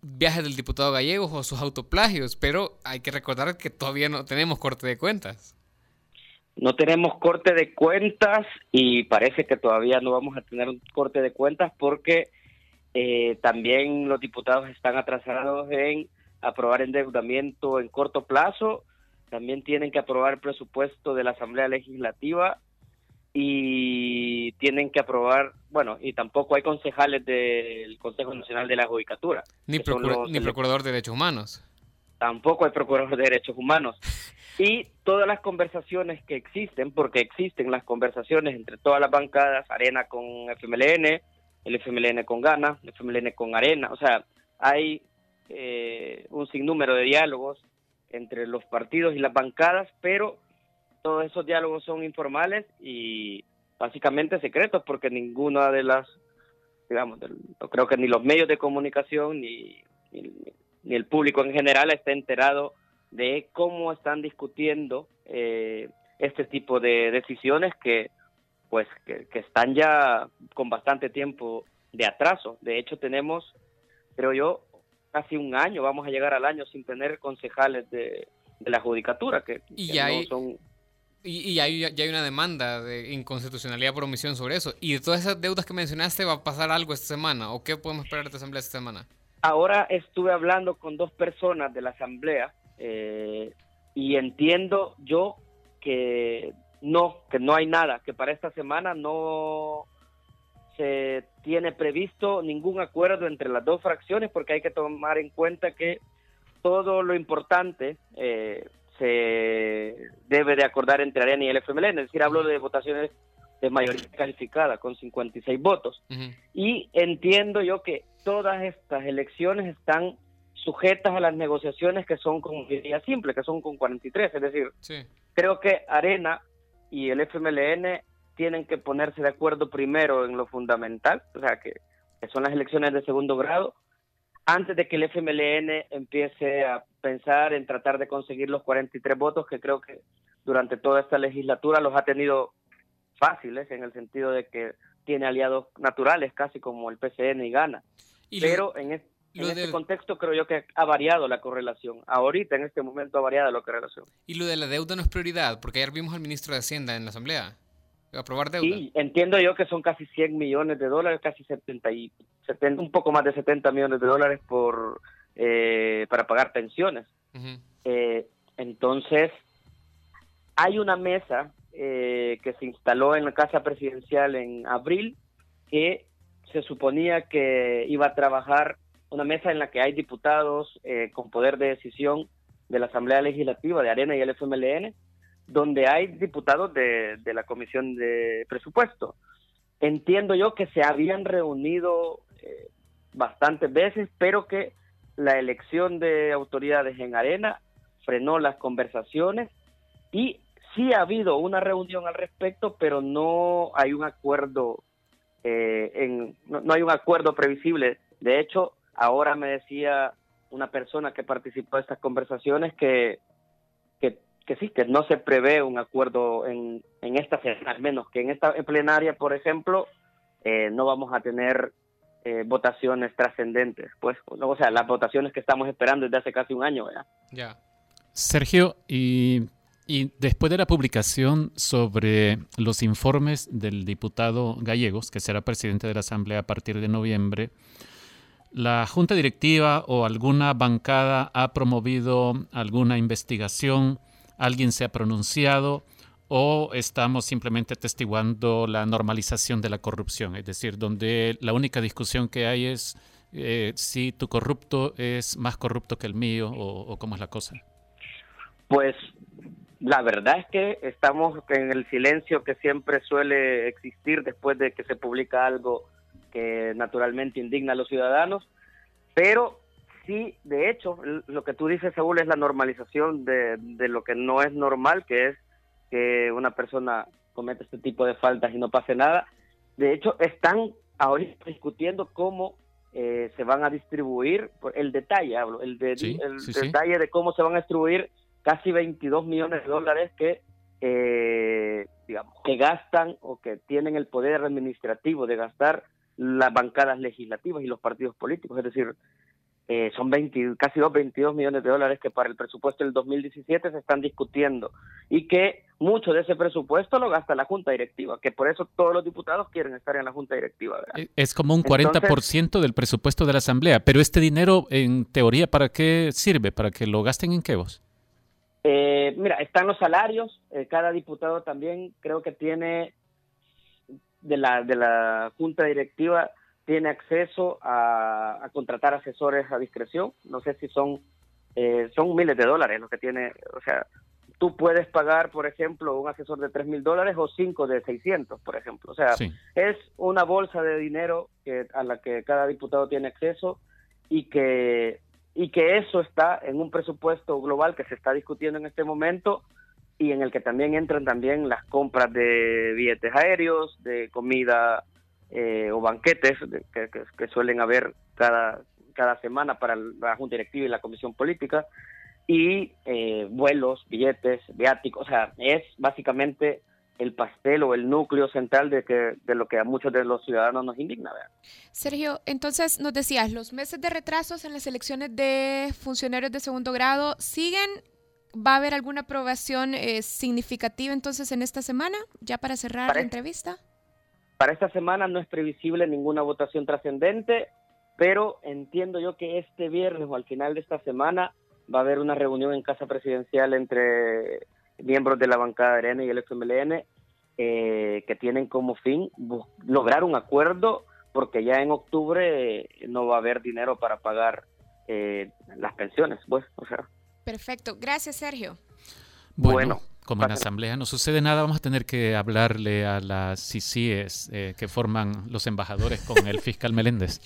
viajes del diputado gallego o sus autoplagios, pero hay que recordar que todavía no tenemos corte de cuentas. No tenemos corte de cuentas y parece que todavía no vamos a tener un corte de cuentas porque eh, también los diputados están atrasados en aprobar endeudamiento en corto plazo, también tienen que aprobar el presupuesto de la Asamblea Legislativa y tienen que aprobar, bueno, y tampoco hay concejales del Consejo Nacional de la Judicatura. Ni, ni procurador de derechos humanos. Tampoco hay procurador de derechos humanos. Y todas las conversaciones que existen, porque existen las conversaciones entre todas las bancadas, Arena con FMLN, el FMLN con Gana, el FMLN con Arena, o sea, hay eh, un sinnúmero de diálogos entre los partidos y las bancadas, pero todos esos diálogos son informales y básicamente secretos porque ninguna de las, digamos, no creo que ni los medios de comunicación ni, ni, el público en general esté enterado de cómo están discutiendo eh, este tipo de decisiones que pues que, están ya con bastante tiempo de atraso. De hecho tenemos, creo yo, casi un año, vamos a llegar al año sin tener concejales de, la judicatura que, y no son y, hay, ya hay una demanda de inconstitucionalidad por omisión sobre eso. ¿Y de todas esas deudas que mencionaste va a pasar algo esta semana? ¿O qué podemos esperar de esta asamblea esta semana? Ahora estuve hablando con dos personas de la asamblea eh, y entiendo yo que no, que no hay nada, que para esta semana no se tiene previsto ningún acuerdo entre las dos fracciones porque hay que tomar en cuenta que todo lo importante eh, se debe de acordar entre Arena y el FMLN, es decir, hablo de votaciones de mayoría calificada con 56 votos. Y entiendo yo que todas estas elecciones están sujetas a las negociaciones que son con mayoría simple, que son con 43, es decir, creo que Arena y el FMLN tienen que ponerse de acuerdo primero en lo fundamental, o sea, que son las elecciones de segundo grado, antes de que el FMLN empiece a pensar en tratar de conseguir los 43 votos que creo que durante toda esta legislatura los ha tenido fáciles en el sentido de que tiene aliados naturales casi como el PCN y Gana. Pero en, este contexto creo yo que ha variado la correlación. Ahorita en este momento ha variado la correlación. Y lo de la deuda no es prioridad, porque ayer vimos al ministro de Hacienda en la Asamblea aprobar deuda. Sí, entiendo yo que son casi 100 millones de dólares, casi 70 y 70, un poco más de 70 millones de dólares por eh, para pagar pensiones. Eh, entonces, hay una mesa eh, que se instaló en la Casa Presidencial en abril que se suponía que iba a trabajar una mesa en la que hay diputados con poder de decisión de la Asamblea Legislativa de Arena y el FMLN, donde hay diputados de, de la Comisión de Presupuesto. Entiendo yo que se habían reunido bastantes veces, pero que la elección de autoridades en Arena frenó las conversaciones y sí ha habido una reunión al respecto, pero no hay un acuerdo eh, en, no, hay un acuerdo previsible. De hecho, ahora me decía una persona que participó de estas conversaciones que, que, sí, que no se prevé un acuerdo en, en esta al menos que en esta plenaria, por ejemplo, eh, no vamos a tener eh, votaciones trascendentes, pues, o sea, las votaciones que estamos esperando desde hace casi un año, Ya. Sergio, y, y, después de la publicación sobre los informes del diputado Gallegos, que será presidente de la Asamblea a partir de noviembre, ¿la Junta Directiva o alguna bancada ha promovido alguna investigación? ¿Alguien se ha pronunciado? o estamos simplemente atestiguando la normalización de la corrupción, es decir, donde la única discusión que hay es eh, si tu corrupto es más corrupto que el mío o, cómo es la cosa. Pues la verdad es que estamos en el silencio que siempre suele existir después de que se publica algo que naturalmente indigna a los ciudadanos, pero sí, de hecho, lo que tú dices, Saúl, es la normalización de, de lo que no es normal, que es que una persona cometa este tipo de faltas y no pase nada. De hecho, están ahorita discutiendo cómo eh, se van a distribuir, el detalle hablo, el, de, el detalle de cómo se van a distribuir casi 22 millones de dólares que, eh, digamos, que gastan o que tienen el poder administrativo de gastar las bancadas legislativas y los partidos políticos, es decir, eh, son 20, casi 2, 22 millones de dólares que para el presupuesto del 2017 se están discutiendo y que mucho de ese presupuesto lo gasta la Junta Directiva, que por eso todos los diputados quieren estar en la Junta Directiva. Eh, es como un 40% del presupuesto de la Asamblea, pero este dinero, en teoría, ¿para qué sirve? ¿Para que lo gasten en qué vos? Eh, mira, están los salarios, cada diputado también creo que tiene de la, de la Junta Directiva tiene acceso a, contratar asesores a discreción. No sé si son eh, son miles de dólares lo que tiene, o sea, tú puedes pagar, por ejemplo, un asesor de tres mil dólares o cinco de 600, por ejemplo. O sea, es una bolsa de dinero que, a la que cada diputado tiene acceso y que, y que eso está en un presupuesto global que se está discutiendo en este momento y en el que también entran también las compras de billetes aéreos, de comida eh, o banquetes que, suelen haber cada, cada semana para la Junta Directiva y la Comisión Política, y eh, vuelos, billetes, viáticos, o sea, es básicamente el pastel o el núcleo central de, que, de lo que a muchos de los ciudadanos nos indigna. Sergio, entonces nos decías, los meses de retrasos en las elecciones de funcionarios de segundo grado siguen. ¿Va a haber alguna aprobación eh, significativa entonces en esta semana, ya para cerrar la entrevista? Para esta semana no es previsible ninguna votación trascendente, pero entiendo yo que este viernes o al final de esta semana va a haber una reunión en Casa Presidencial entre miembros de la bancada de Arena y el FMLN eh, que tienen como fin lograr un acuerdo porque ya en octubre no va a haber dinero para pagar eh, las pensiones, pues, o sea. Perfecto, gracias Sergio. Bueno como en asamblea no sucede nada, vamos a tener que hablarle a las CICIES eh, que forman los embajadores con el fiscal Meléndez.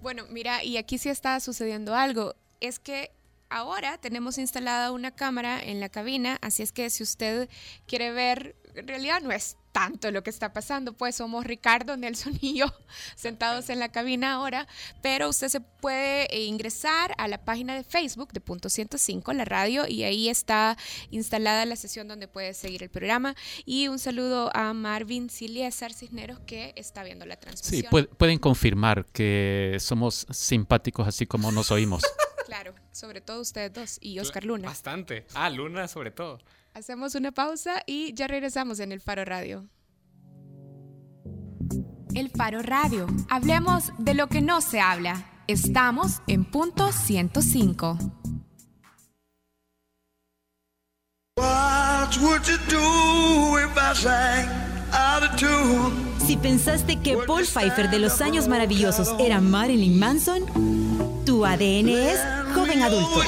Bueno, mira, y aquí sí está sucediendo algo. Es que ahora tenemos instalada una cámara en la cabina, así es que si usted quiere ver, en realidad no es tanto lo que está pasando, pues somos Ricardo, Nelson y yo sentados en la cabina ahora, pero usted se puede eh, ingresar a la página de Facebook de Punto 105, la radio, y ahí está instalada la sesión donde puede seguir el programa. Y un saludo a Marvin Ciliesar Cisneros que está viendo la transmisión. Sí, pueden confirmar que somos simpáticos así como nos oímos. claro, sobre todo ustedes dos y Oscar Luna. Bastante. Ah, Luna sobre todo. Hacemos una pausa y ya regresamos en el Faro Radio. El Faro Radio. Hablemos de lo que no se habla. Estamos en punto 105. Si pensaste que Paul Pfeiffer de los años maravillosos era Marilyn Manson, tu ADN es joven adulto.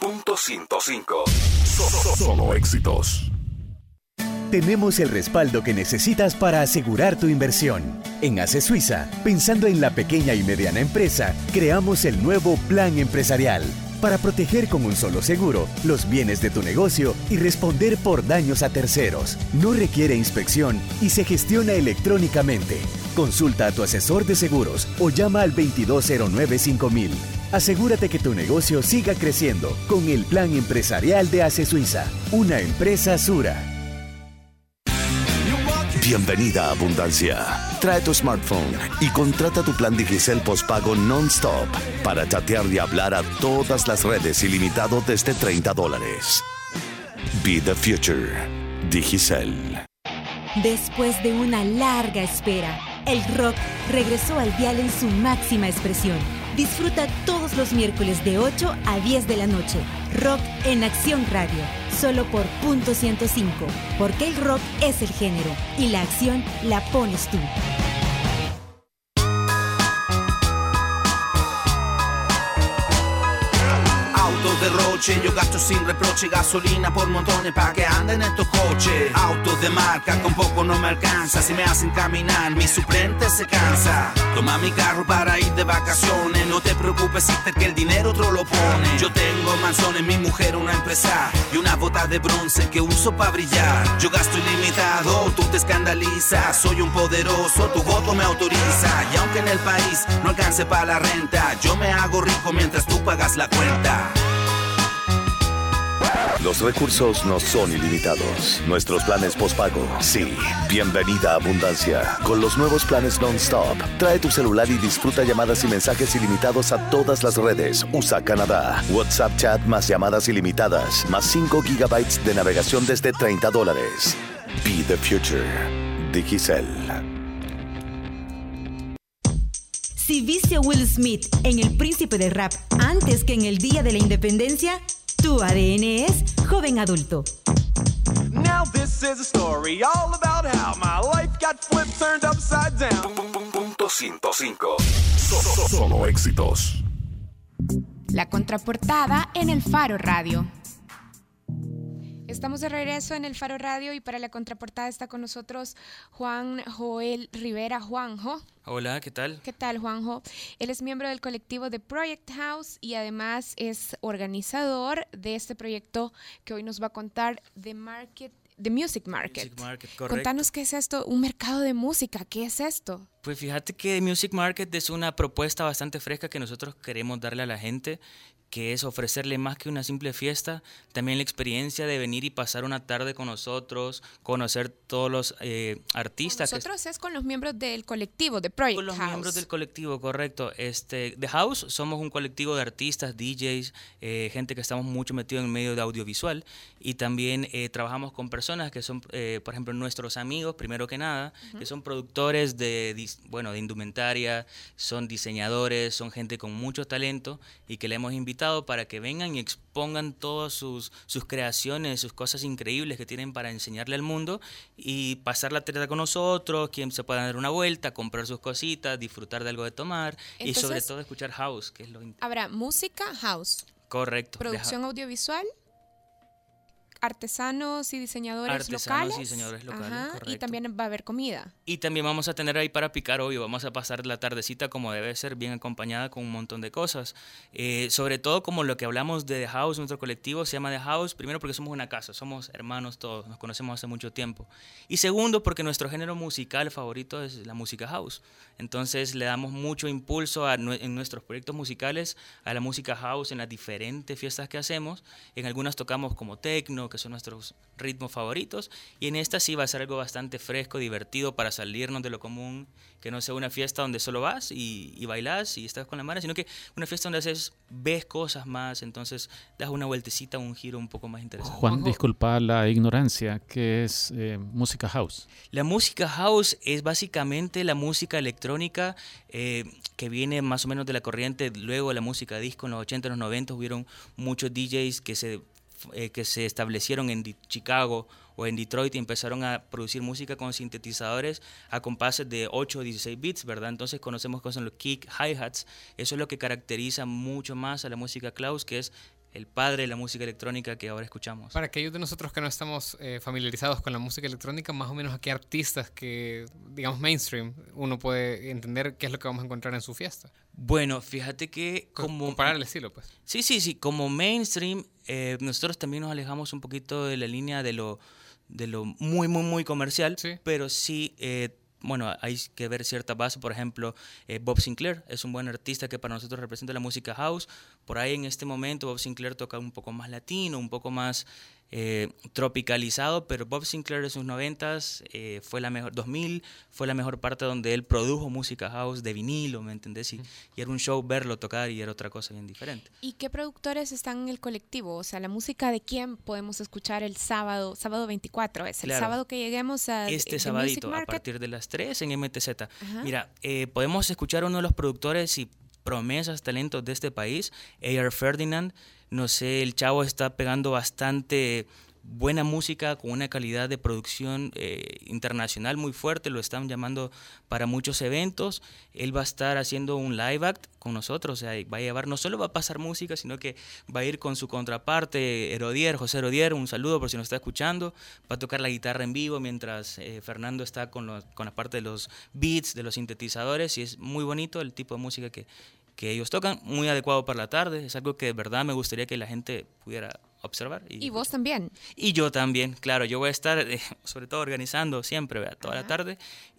Punto 105. Solo éxitos. Tenemos el respaldo que necesitas para asegurar tu inversión. En ACE Suiza, pensando en la pequeña y mediana empresa, creamos el nuevo Plan Empresarial para proteger con un solo seguro los bienes de tu negocio y responder por daños a terceros. No requiere inspección y se gestiona electrónicamente. Consulta a tu asesor de seguros o llama al 2209-5000. Asegúrate que tu negocio siga creciendo con el plan empresarial de ACE Suiza, una empresa Sura. Bienvenida a Abundancia. Trae tu smartphone y contrata tu plan Digicel postpago non-stop para chatear y hablar a todas las redes ilimitado desde 30 dólares. Be the future. Digicel. Después de una larga espera, el rock regresó al dial en su máxima expresión. Disfruta todos los miércoles de 8 a 10 de la noche. Rock en Acción Radio solo por punto 105, porque el rock es el género y la acción la pones tú. Coche. Yo gasto sin reproche gasolina por montones pa' que anden estos coches. Autos de marca con poco no me alcanza. Si me hacen caminar, mi suplente se cansa. Toma mi carro para ir de vacaciones. No te preocupes, sister, que el dinero otro lo pone. Yo tengo manzones, mi mujer una empresa y una bota de bronce que uso para brillar. Yo gasto ilimitado, tú te escandalizas. Soy un poderoso, tu voto me autoriza. Y aunque en el país no alcance para la renta, yo me hago rico mientras tú pagas la cuenta. Los recursos no son ilimitados. Nuestros planes postpago, sí. Bienvenida a Abundancia. Con los nuevos planes non-stop, trae tu celular y disfruta llamadas y mensajes ilimitados a todas las redes. USA Canadá. WhatsApp chat más llamadas ilimitadas, más 5 gigabytes de navegación desde 30 dólares. Be the future. Digicel. Si viste a Will Smith en El Príncipe del Rap antes que en el Día de la Independencia, tu ADN es joven adulto. Now this is a story all about how my life got flipped, turned upside down. Punto 105. Solo éxitos. La contraportada en el Faro Radio. Estamos de regreso en el Faro Radio y para la contraportada está con nosotros Juan Joel Rivera. Juanjo. Hola, ¿qué tal? ¿Qué tal, Juanjo? Él es miembro del colectivo de Project House y además es organizador de este proyecto que hoy nos va a contar de Market The Music Market. Music Market. Contanos qué es esto, un mercado de música, ¿qué es esto? Pues fíjate que Music Market es una propuesta bastante fresca que nosotros queremos darle a la gente, que es ofrecerle más que una simple fiesta, también la experiencia de venir y pasar una tarde con nosotros, conocer todos los eh, artistas. que- Nosotros es con los miembros del colectivo de Project Con los House. miembros del colectivo, correcto. Este, The House somos un colectivo de artistas, DJs, eh, gente que estamos mucho metidos en el medio de audiovisual y también eh, trabajamos con personas que son, eh, por ejemplo, nuestros amigos, primero que nada, que son productores de, bueno, de indumentaria, son diseñadores, son gente con mucho talento y que le hemos invitado para que vengan y expongan todas sus, sus creaciones, sus cosas increíbles que tienen para enseñarle al mundo y pasar la tarde con nosotros, quien se pueda dar una vuelta, comprar sus cositas, disfrutar de algo de tomar y sobre todo escuchar house, que es lo Habrá música, house, correcto. producción audiovisual, artesanos y diseñadores Artesanos y locales. diseñadores locales, Ajá, Y correcto. también va a haber comida. Y también vamos a tener ahí para picar, obvio, vamos a pasar la tardecita como debe ser, bien acompañada con un montón de cosas. Eh, sobre todo como lo que hablamos de The House, nuestro colectivo se llama The House, primero porque somos una casa, somos hermanos todos, nos conocemos hace mucho tiempo. Y segundo porque nuestro género musical favorito es la música house. Entonces le damos mucho impulso a, en nuestros proyectos musicales a la música house en las diferentes fiestas que hacemos. En algunas tocamos como techno, que son nuestros ritmos favoritos. Y en esta sí va a ser algo bastante fresco, divertido para salirnos de lo común, que no sea una fiesta donde solo vas y, y bailas y estás con la mano, sino que una fiesta donde haces, ves cosas más, entonces das una vueltecita, un giro un poco más interesante. Juan, disculpa la ignorancia, ¿qué es eh, música house? La música house es básicamente la música electrónica eh, que viene más o menos de la corriente luego de la música disco. En los 80 y los 90 hubieron muchos DJs que se, eh, que se establecieron en Chicago o en Detroit y empezaron a producir música con sintetizadores a compases de 8 o 16 bits, ¿verdad? Entonces conocemos cosas los kick, hi-hats. Eso es lo que caracteriza mucho más a la música Klaus, que es el padre de la música electrónica que ahora escuchamos. Para aquellos de nosotros que no estamos eh, familiarizados con la música electrónica, más o menos a qué artistas que, digamos, mainstream, uno puede entender qué es lo que vamos a encontrar en su fiesta. Bueno, fíjate que Co- como... Comparar el estilo, pues. Sí, sí, sí. Como mainstream, eh, nosotros también nos alejamos un poquito de la línea de lo, de lo muy, muy, muy comercial, pero sí, eh, bueno, hay que ver cierta base. Por ejemplo, eh, Bob Sinclair es un buen artista que para nosotros representa la música house. Por ahí en este momento Bob Sinclair toca un poco más latino, un poco más eh, tropicalizado, pero Bob Sinclair en sus noventas eh, fue la mejor, 2000 fue la mejor parte donde él produjo música house de vinilo, ¿me entendés? Y, y era un show verlo tocar y era otra cosa bien diferente. ¿Y qué productores están en el colectivo? O sea, la música de quién podemos escuchar el sábado, sábado 24, es el Claro. sábado que lleguemos a este sabadito a partir de las 3 en MTZ. Ajá. Mira, eh, podemos escuchar a uno de los productores y promesas, talentos de este país, A.R. Ferdinand. No sé, el chavo está pegando bastante buena música con una calidad de producción eh, internacional muy fuerte, lo están llamando para muchos eventos. Él va a estar haciendo un live act con nosotros, o sea, va a llevar, no solo va a pasar música, sino que va a ir con su contraparte, Herodier, José Herodier, un saludo por si nos está escuchando, va a tocar la guitarra en vivo mientras eh, Fernando está con, con la parte de los beats, de los sintetizadores, y es muy bonito el tipo de música que, que ellos tocan, muy adecuado para la tarde, es algo que de verdad me gustaría que la gente pudiera observar. Y, vos también. Y yo también, claro, yo voy a estar eh, sobre todo organizando siempre, toda la tarde.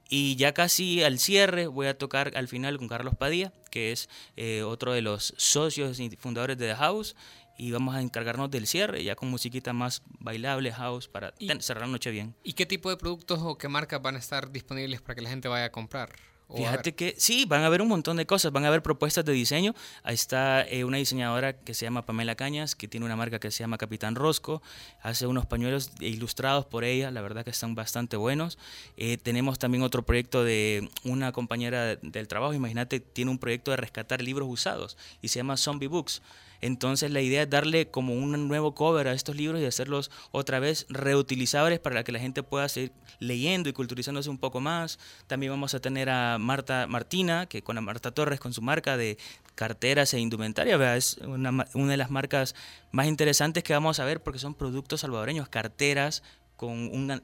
Y ya casi al cierre voy a tocar al final con Carlos Padilla, que es eh, otro de los socios y fundadores de The House. Y vamos a encargarnos del cierre, ya con musiquita más bailable, house, para cerrar la noche bien. ¿Y qué tipo de productos o qué marcas van a estar disponibles para que la gente vaya a comprar? Fíjate que sí, van a haber un montón de cosas, van a haber propuestas de diseño. Ahí está eh, una diseñadora que se llama Pamela Cañas, que tiene una marca que se llama Capitán Rosco, hace unos pañuelos ilustrados por ella, la verdad que están bastante buenos. Eh, tenemos también otro proyecto de una compañera del trabajo, imagínate, tiene un proyecto de rescatar libros usados y se llama Zombie Books. Entonces la idea es darle como un nuevo cover a estos libros y hacerlos otra vez reutilizables para que la gente pueda seguir leyendo y culturizándose un poco más. También vamos a tener a Marta Martina, que con Marta Torres con su marca de carteras e indumentaria, es una, de las marcas más interesantes que vamos a ver porque son productos salvadoreños, carteras con una,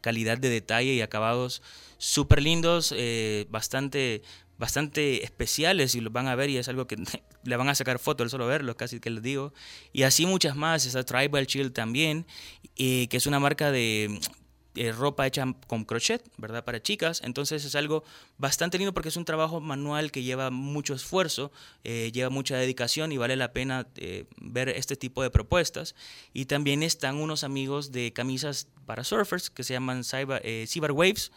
calidad de detalle y acabados súper lindos, eh, bastante bastante especiales y los van a ver y es algo que le van a sacar fotos solo verlos, casi que les digo. Y así muchas más, esa Tribal Chill también, eh, que es una marca de eh, ropa hecha con crochet, ¿verdad? Para chicas. Entonces es algo bastante lindo porque es un trabajo manual que lleva mucho esfuerzo, eh, lleva mucha dedicación y vale la pena ver este tipo de propuestas. Y también están unos amigos de camisas para surfers que se llaman Cyber Waves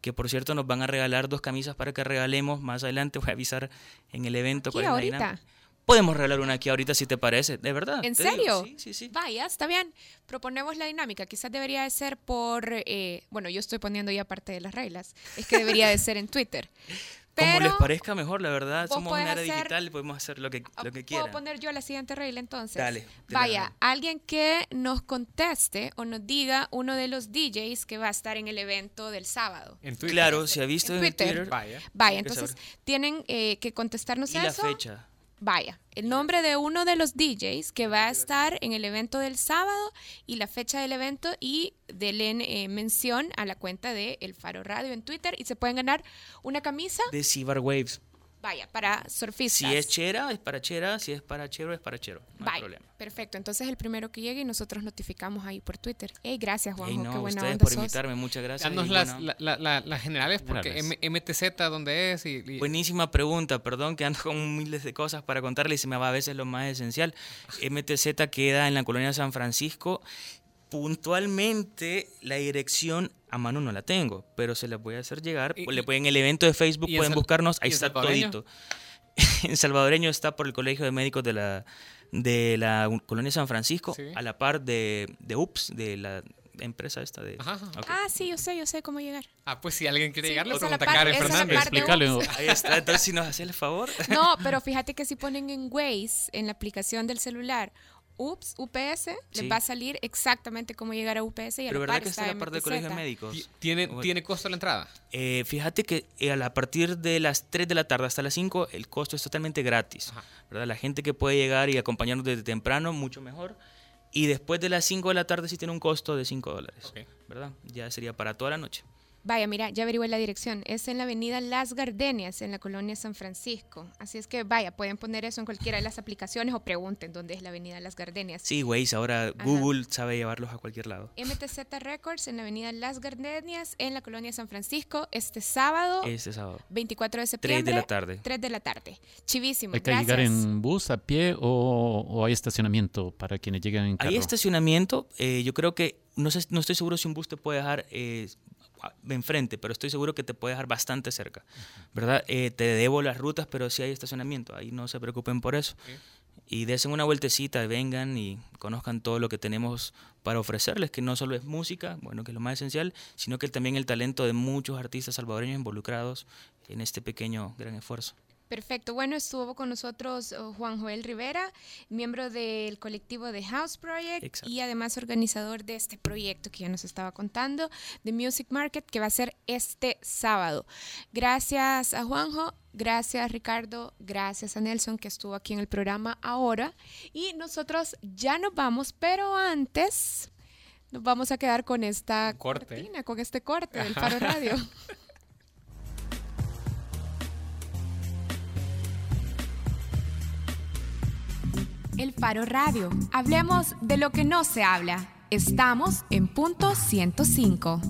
que por cierto nos van a regalar dos camisas para que regalemos más adelante, voy a avisar en el evento. ¿Aquí ahorita? Podemos regalar una aquí ahorita si te parece, de verdad. ¿En serio? Sí, sí, sí. Vaya, está bien. Proponemos la dinámica. Quizás debería de ser por, eh, bueno, yo estoy poniendo ya parte de las reglas. Es que debería de ser en Twitter. Como les parezca mejor, la verdad. Somos una era digital y podemos hacer lo que, lo que quieran. Puedo poner yo la siguiente regla entonces. Dale. Vaya, alguien que nos conteste o nos diga uno de los DJs que va a estar en el evento del sábado. En Twitter. Claro, si ha visto en Twitter. vaya. Vaya, entonces tienen eh, que contestarnos y eso. la fecha. Vaya, el nombre de uno de los DJs que va a estar en el evento del sábado y la fecha del evento y denle eh, mención a la cuenta de El Faro Radio en Twitter y se pueden ganar una camisa de Cyber Waves. Vaya, para surfistas. Si es chera, es para chera. Si es para chero, es para chero. No Vaya, hay problema. Perfecto. Entonces el primero que llegue y nosotros notificamos ahí por Twitter. Hey, gracias, Juanjo. Hey, no, Qué buena ustedes onda por sos. invitarme. Muchas gracias. Danos las, la, la, las generales, porque MTZ, ¿dónde es? Y, y... Buenísima pregunta. Perdón que ando con miles de cosas para contarle y se me va a veces lo más esencial. MTZ queda en la colonia San Francisco puntualmente la dirección a mano no la tengo, pero se la voy a hacer llegar. Y- Le pueden, en el evento de Facebook pueden buscarnos, ahí está todito. en salvadoreño está por el Colegio de Médicos de la, de la Colonia San Francisco, Sí. a la par de, de UPS, de la empresa esta de... Ajá, ajá. Ok. Ah, sí, yo sé, yo sé cómo llegar. Ah, pues si alguien quiere Sí, llegar, le pregunta a Karen Fernández. Explícale. Ahí está, entonces si nos hace el favor. No, pero fíjate que si ponen en Waze, en la aplicación del celular, UPS, UPS, Sí. les va a salir exactamente cómo llegar a UPS y a Pero la ¿verdad par que está está la parte del. Colegio de Médicos? Ti- ¿Tiene, Bueno. ¿Tiene costo la entrada? Eh, fíjate que eh, a partir de las 3 de la tarde hasta las 5 el costo es totalmente gratis. Ajá. ¿verdad? La gente que puede llegar y acompañarnos desde temprano, mucho mejor. Y después de las 5 de la tarde sí tiene un costo de 5 dólares. Ok. ¿verdad? Ya sería para toda la noche. Vaya, mira, ya averigué la dirección. Es en la avenida Las Gardenias, en la colonia San Francisco. Así es que, vaya, pueden poner eso en cualquiera de las aplicaciones o pregunten dónde es la avenida Las Gardenias. Sí, Waze, ahora Google sabe llevarlos a cualquier lado. MTZ Records en la avenida Las Gardenias, en la colonia San Francisco, este sábado, Este sábado. 24 de 3 septiembre. de la tarde. 3 de la tarde. Chivísimo. ¿Hay que gracias. llegar en bus, a pie o, o hay estacionamiento para quienes lleguen en carro? Hay estacionamiento. eh, yo creo que, no, sé, no estoy seguro si un bus te puede dejar eh, de enfrente, pero estoy seguro que te puede dejar bastante cerca. ¿Verdad? Eh, te debo las rutas, pero sí hay estacionamiento. Ahí no se preocupen por eso. Y desen una vueltecita, vengan y conozcan todo lo que tenemos para ofrecerles, que no solo es música, bueno, que es lo más esencial, sino que también el talento de muchos artistas salvadoreños involucrados en este pequeño gran esfuerzo. Perfecto. Bueno, estuvo con nosotros uh, Juan Joel Rivera, miembro del colectivo The House Project y además organizador de este proyecto que ya nos estaba contando, The Music Market, que va a ser este sábado. Gracias a Juanjo, gracias Ricardo, gracias a Nelson que estuvo aquí en el programa ahora. Y nosotros ya nos vamos, pero antes nos vamos a quedar con esta corte. con este corte del Faro Radio. El Faro Radio. Hablemos de lo que no se habla. Estamos en punto 105.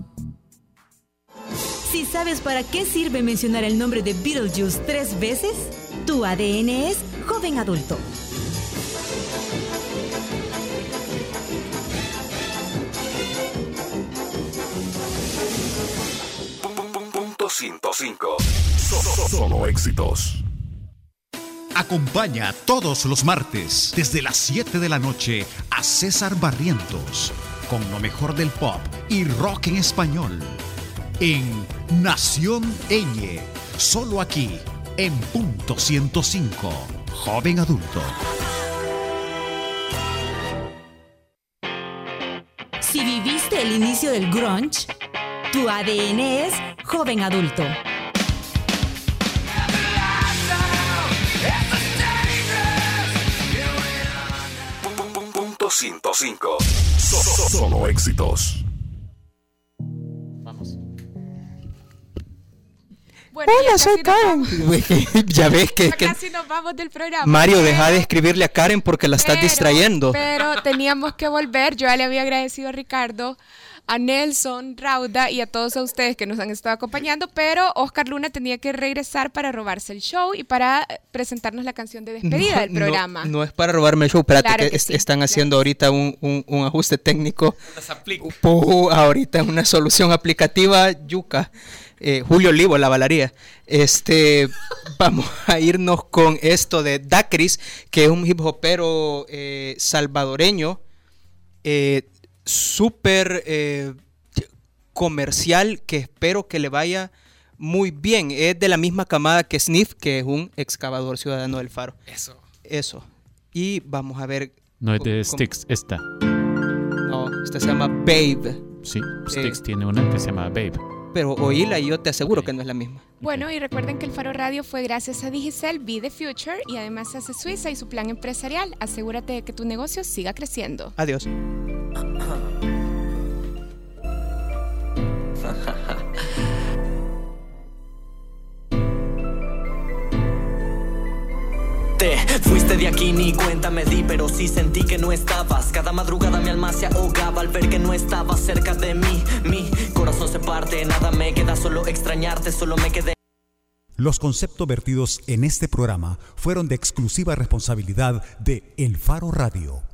Si sabes para qué sirve mencionar el nombre de Beetlejuice tres veces, tu ADN es joven adulto. Punto 105. Solo éxitos. Acompaña todos los martes desde las 7 de la noche a César Barrientos con lo mejor del pop y rock en español en Nación Eñe, solo aquí en punto 105, joven adulto. Si viviste el inicio del grunge, tu ADN es joven adulto. Punto 105. Solo éxitos. Bueno, Hola, soy Karen. ya ves que, Ya que- casi nos vamos del programa. Mario, pero- deja de escribirle a Karen porque la estás pero- distrayendo. Pero teníamos que volver. Yo ya le había agradecido a Ricardo, a Nelson, Rauda y a todos a ustedes que nos han estado acompañando, pero Oscar Luna tenía que regresar para robarse el show y para eh, presentarnos la canción de despedida No, del programa. No, es para robarme el show. Espérate, Claro que, que es- sí, están haciendo ahorita un, un- un ajuste técnico. Puh, ahorita una solución aplicativa, yuca. Eh, Julio Olivo, la balaría. Este, vamos a irnos con esto de Dacris, que es un hip hopero eh, salvadoreño, eh, súper eh, comercial, que espero que le vaya muy bien. Es de la misma camada que Sniff, que es un excavador ciudadano del Faro. Eso. Eso. Y vamos a ver. No es de Styx esta. No, esta se llama Babe. Sí, Eh, Styx tiene una que se llama Babe. Pero oíla y yo te aseguro que no es la misma. Bueno, y recuerden que el Faro Radio fue gracias a Digicel Be the Future y además hace Suiza y su plan empresarial. Asegúrate de que tu negocio siga creciendo. Adiós. Te fuiste de aquí, ni cuenta me di, pero sí sentí que no estabas. Cada madrugada mi alma se ahogaba al ver que no estabas cerca de mí. Mi corazón se parte, nada me queda, solo extrañarte, solo me quedé. Los conceptos vertidos en este programa fueron de exclusiva responsabilidad de El Faro Radio.